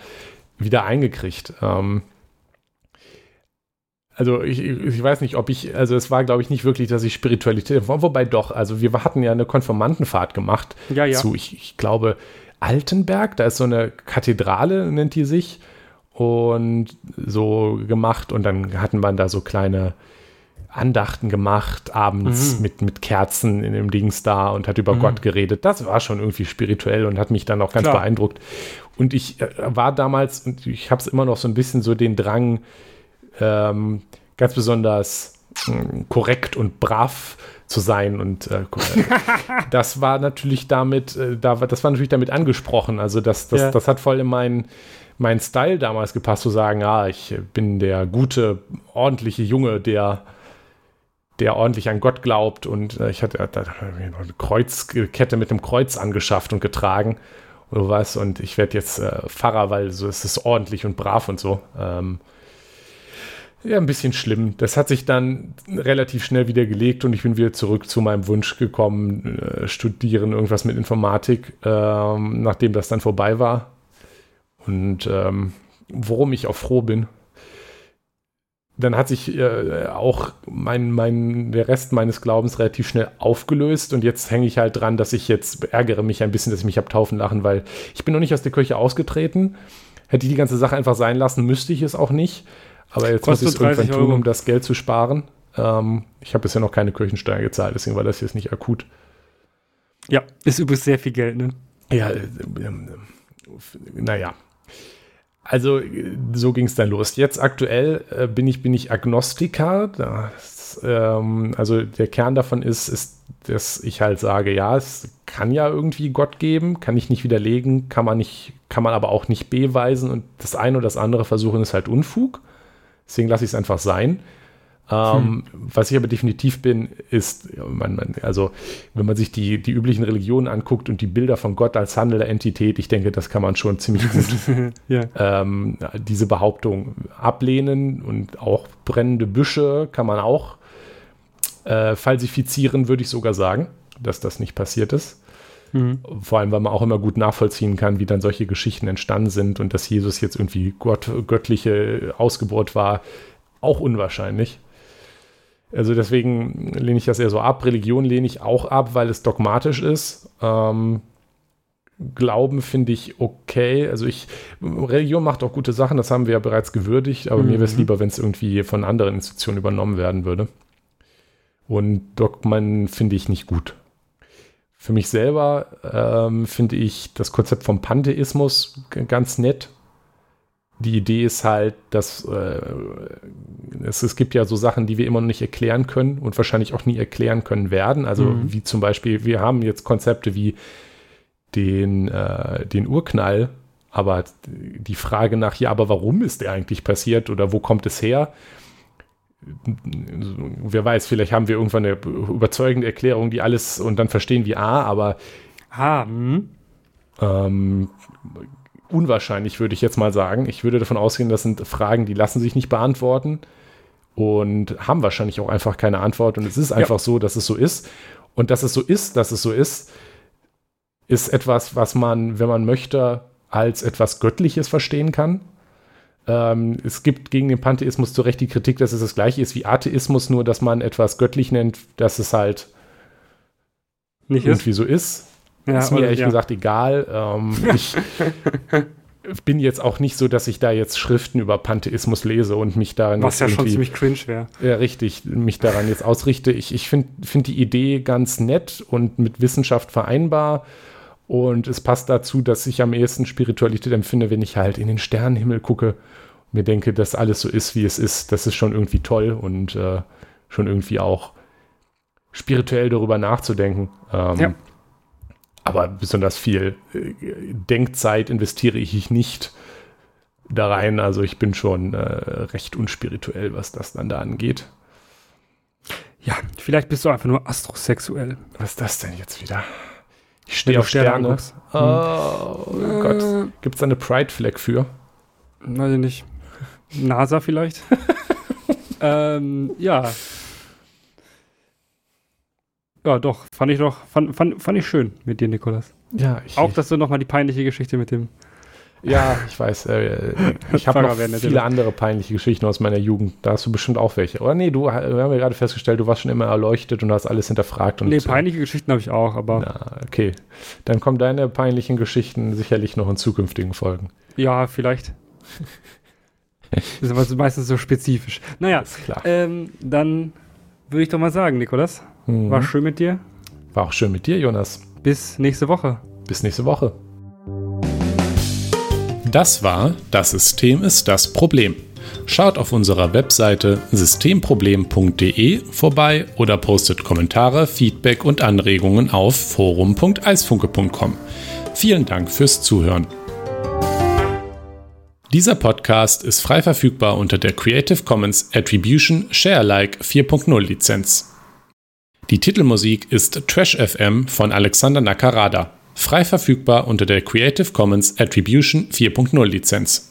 wieder eingekriegt. Ähm, also ich, ich weiß nicht, ob ich, also es war, glaube ich, nicht wirklich, dass ich Spiritualität, wobei doch, also wir hatten ja eine Konformantenfahrt gemacht ja, ja. zu, ich, ich glaube, Altenberg, da ist so eine Kathedrale, nennt die sich, und so gemacht und dann hatten wir da so kleine Andachten gemacht, abends mhm. mit, mit Kerzen in dem Dings da und hat über mhm. Gott geredet. Das war schon irgendwie spirituell und hat mich dann auch ganz Klar. beeindruckt. Und ich äh, war damals, und ich habe es immer noch so ein bisschen so den Drang, ähm, ganz besonders äh, korrekt und brav zu sein und äh, das war natürlich damit, äh, da, das war natürlich damit angesprochen. Also das, das, ja. das hat voll in meinen mein Style damals gepasst, zu sagen, ah, ich bin der gute, ordentliche Junge, der der ordentlich an Gott glaubt. Und äh, ich hatte äh, eine Kreuzkette mit dem Kreuz angeschafft und getragen oder was. Und ich werde jetzt äh, Pfarrer, weil so ist es ordentlich und brav und so. Ähm, ja, ein bisschen schlimm. Das hat sich dann relativ schnell wieder gelegt und ich bin wieder zurück zu meinem Wunsch gekommen, studieren irgendwas mit Informatik, ähm, nachdem das dann vorbei war. Und ähm, worum ich auch froh bin, dann hat sich äh, auch mein, mein, der Rest meines Glaubens relativ schnell aufgelöst und jetzt hänge ich halt dran, dass ich jetzt ärgere mich ein bisschen, dass ich mich habe taufen lachen, weil ich bin noch nicht aus der Kirche ausgetreten. Hätte ich die ganze Sache einfach sein lassen, müsste ich es auch nicht. Aber jetzt Kostet muss ich es irgendwann tun, Euro. um das Geld zu sparen. Ähm, ich habe bisher noch keine Kirchensteuer gezahlt, deswegen war das jetzt nicht akut. Ja, ist übrigens sehr viel Geld, ne? Ja, äh, äh, äh, naja, also so ging es dann los. Jetzt aktuell äh, bin, ich, bin ich Agnostiker. Das, ähm, also der Kern davon ist, ist, dass ich halt sage, ja, es kann ja irgendwie Gott geben, kann ich nicht widerlegen, kann man, nicht, kann man aber auch nicht beweisen und das eine oder das andere versuchen ist halt Unfug. Deswegen lasse ich es einfach sein. Ähm, hm. Was ich aber definitiv bin, ist, also wenn man sich die, die üblichen Religionen anguckt und die Bilder von Gott als handelnde Entität, ich denke, das kann man schon ziemlich gut ja. ähm, diese Behauptung ablehnen und auch brennende Büsche kann man auch äh, falsifizieren, würde ich sogar sagen, dass das nicht passiert ist. Mhm. Vor allem, weil man auch immer gut nachvollziehen kann, wie dann solche Geschichten entstanden sind und dass Jesus jetzt irgendwie Gott, göttliche Ausgeburt war, auch unwahrscheinlich. Also deswegen lehne ich das eher so ab. Religion lehne ich auch ab, weil es dogmatisch ist. Ähm, Glauben finde ich okay. Also ich, Religion macht auch gute Sachen, das haben wir ja bereits gewürdigt, aber mhm. mir wäre es lieber, wenn es irgendwie von anderen Institutionen übernommen werden würde. Und Dogmen finde ich nicht gut. Für mich selber ähm, finde ich das Konzept vom Pantheismus ganz nett, die Idee ist halt, dass äh, es, es, gibt ja so Sachen, die wir immer noch nicht erklären können und wahrscheinlich auch nie erklären können werden. Also mhm. wie zum Beispiel, wir haben jetzt Konzepte wie den, äh, den Urknall, aber die Frage nach, ja, aber warum ist der eigentlich passiert oder wo kommt es her? Wer weiß, vielleicht haben wir irgendwann eine überzeugende Erklärung, die alles und dann verstehen wir A, aber ah, hm. ähm, unwahrscheinlich, würde ich jetzt mal sagen. Ich würde davon ausgehen, das sind Fragen, die lassen sich nicht beantworten und haben wahrscheinlich auch einfach keine Antwort. Und es ist einfach ja. so, dass es so ist. Und dass es so ist, dass es so ist, ist etwas, was man, wenn man möchte, als etwas Göttliches verstehen kann. Ähm, es gibt gegen den Pantheismus zu Recht die Kritik, dass es das gleiche ist wie Atheismus, nur dass man etwas göttlich nennt, dass es halt nicht irgendwie ist. so ist. Ja, ist mir ehrlich ja. gesagt egal. Ähm, ich bin jetzt auch nicht so, dass ich da jetzt Schriften über Pantheismus lese und mich daran. Was ja schon ziemlich cringe wäre. Ja, richtig, mich daran jetzt ausrichte. Ich, ich finde find die Idee ganz nett und mit Wissenschaft vereinbar. Und es passt dazu, dass ich am ehesten Spiritualität empfinde, wenn ich halt in den Sternenhimmel gucke und mir denke, dass alles so ist, wie es ist. Das ist schon irgendwie toll und äh, schon irgendwie auch spirituell darüber nachzudenken. Ähm, ja aber besonders viel äh, Denkzeit investiere ich nicht da rein. Also ich bin schon äh, recht unspirituell, was das dann da angeht. Ja, vielleicht bist du einfach nur astrosexuell. Was ist das denn jetzt wieder? Ich stehe auf Sterne. Sterne. Oh, oh Gott. Äh. Gibt es da eine Pride-Flag für? Weiß ich nicht. NASA vielleicht? ähm, ja. Ja, doch. Fand ich doch, fand, fand, fand ich schön mit dir, Nikolas. Ja, ich, Auch, dass du nochmal die peinliche Geschichte mit dem ja, ich weiß. Äh, ich habe noch viele andere peinliche Geschichten aus meiner Jugend. Da hast du bestimmt auch welche. Oder nee, du, wir haben ja gerade festgestellt, du warst schon immer erleuchtet und hast alles hinterfragt. Und nee, peinliche Geschichten habe ich auch, aber. Na, okay. Dann kommen deine peinlichen Geschichten sicherlich noch in zukünftigen Folgen. Ja, vielleicht. das ist meistens so spezifisch. Naja, ist klar. Ähm, dann würde ich doch mal sagen, Nikolas. Mhm. War schön mit dir. War auch schön mit dir, Jonas. Bis nächste Woche. Bis nächste Woche. Das war Das System ist das Problem. Schaut auf unserer Webseite systemproblem.de vorbei oder postet Kommentare, Feedback und Anregungen auf forum.eisfunke.com. Vielen Dank fürs Zuhören. Dieser Podcast ist frei verfügbar unter der Creative Commons Attribution Sharealike 4.0 Lizenz. Die Titelmusik ist Trash FM von Alexander Nakarada. Frei verfügbar unter der Creative Commons Attribution 4.0 Lizenz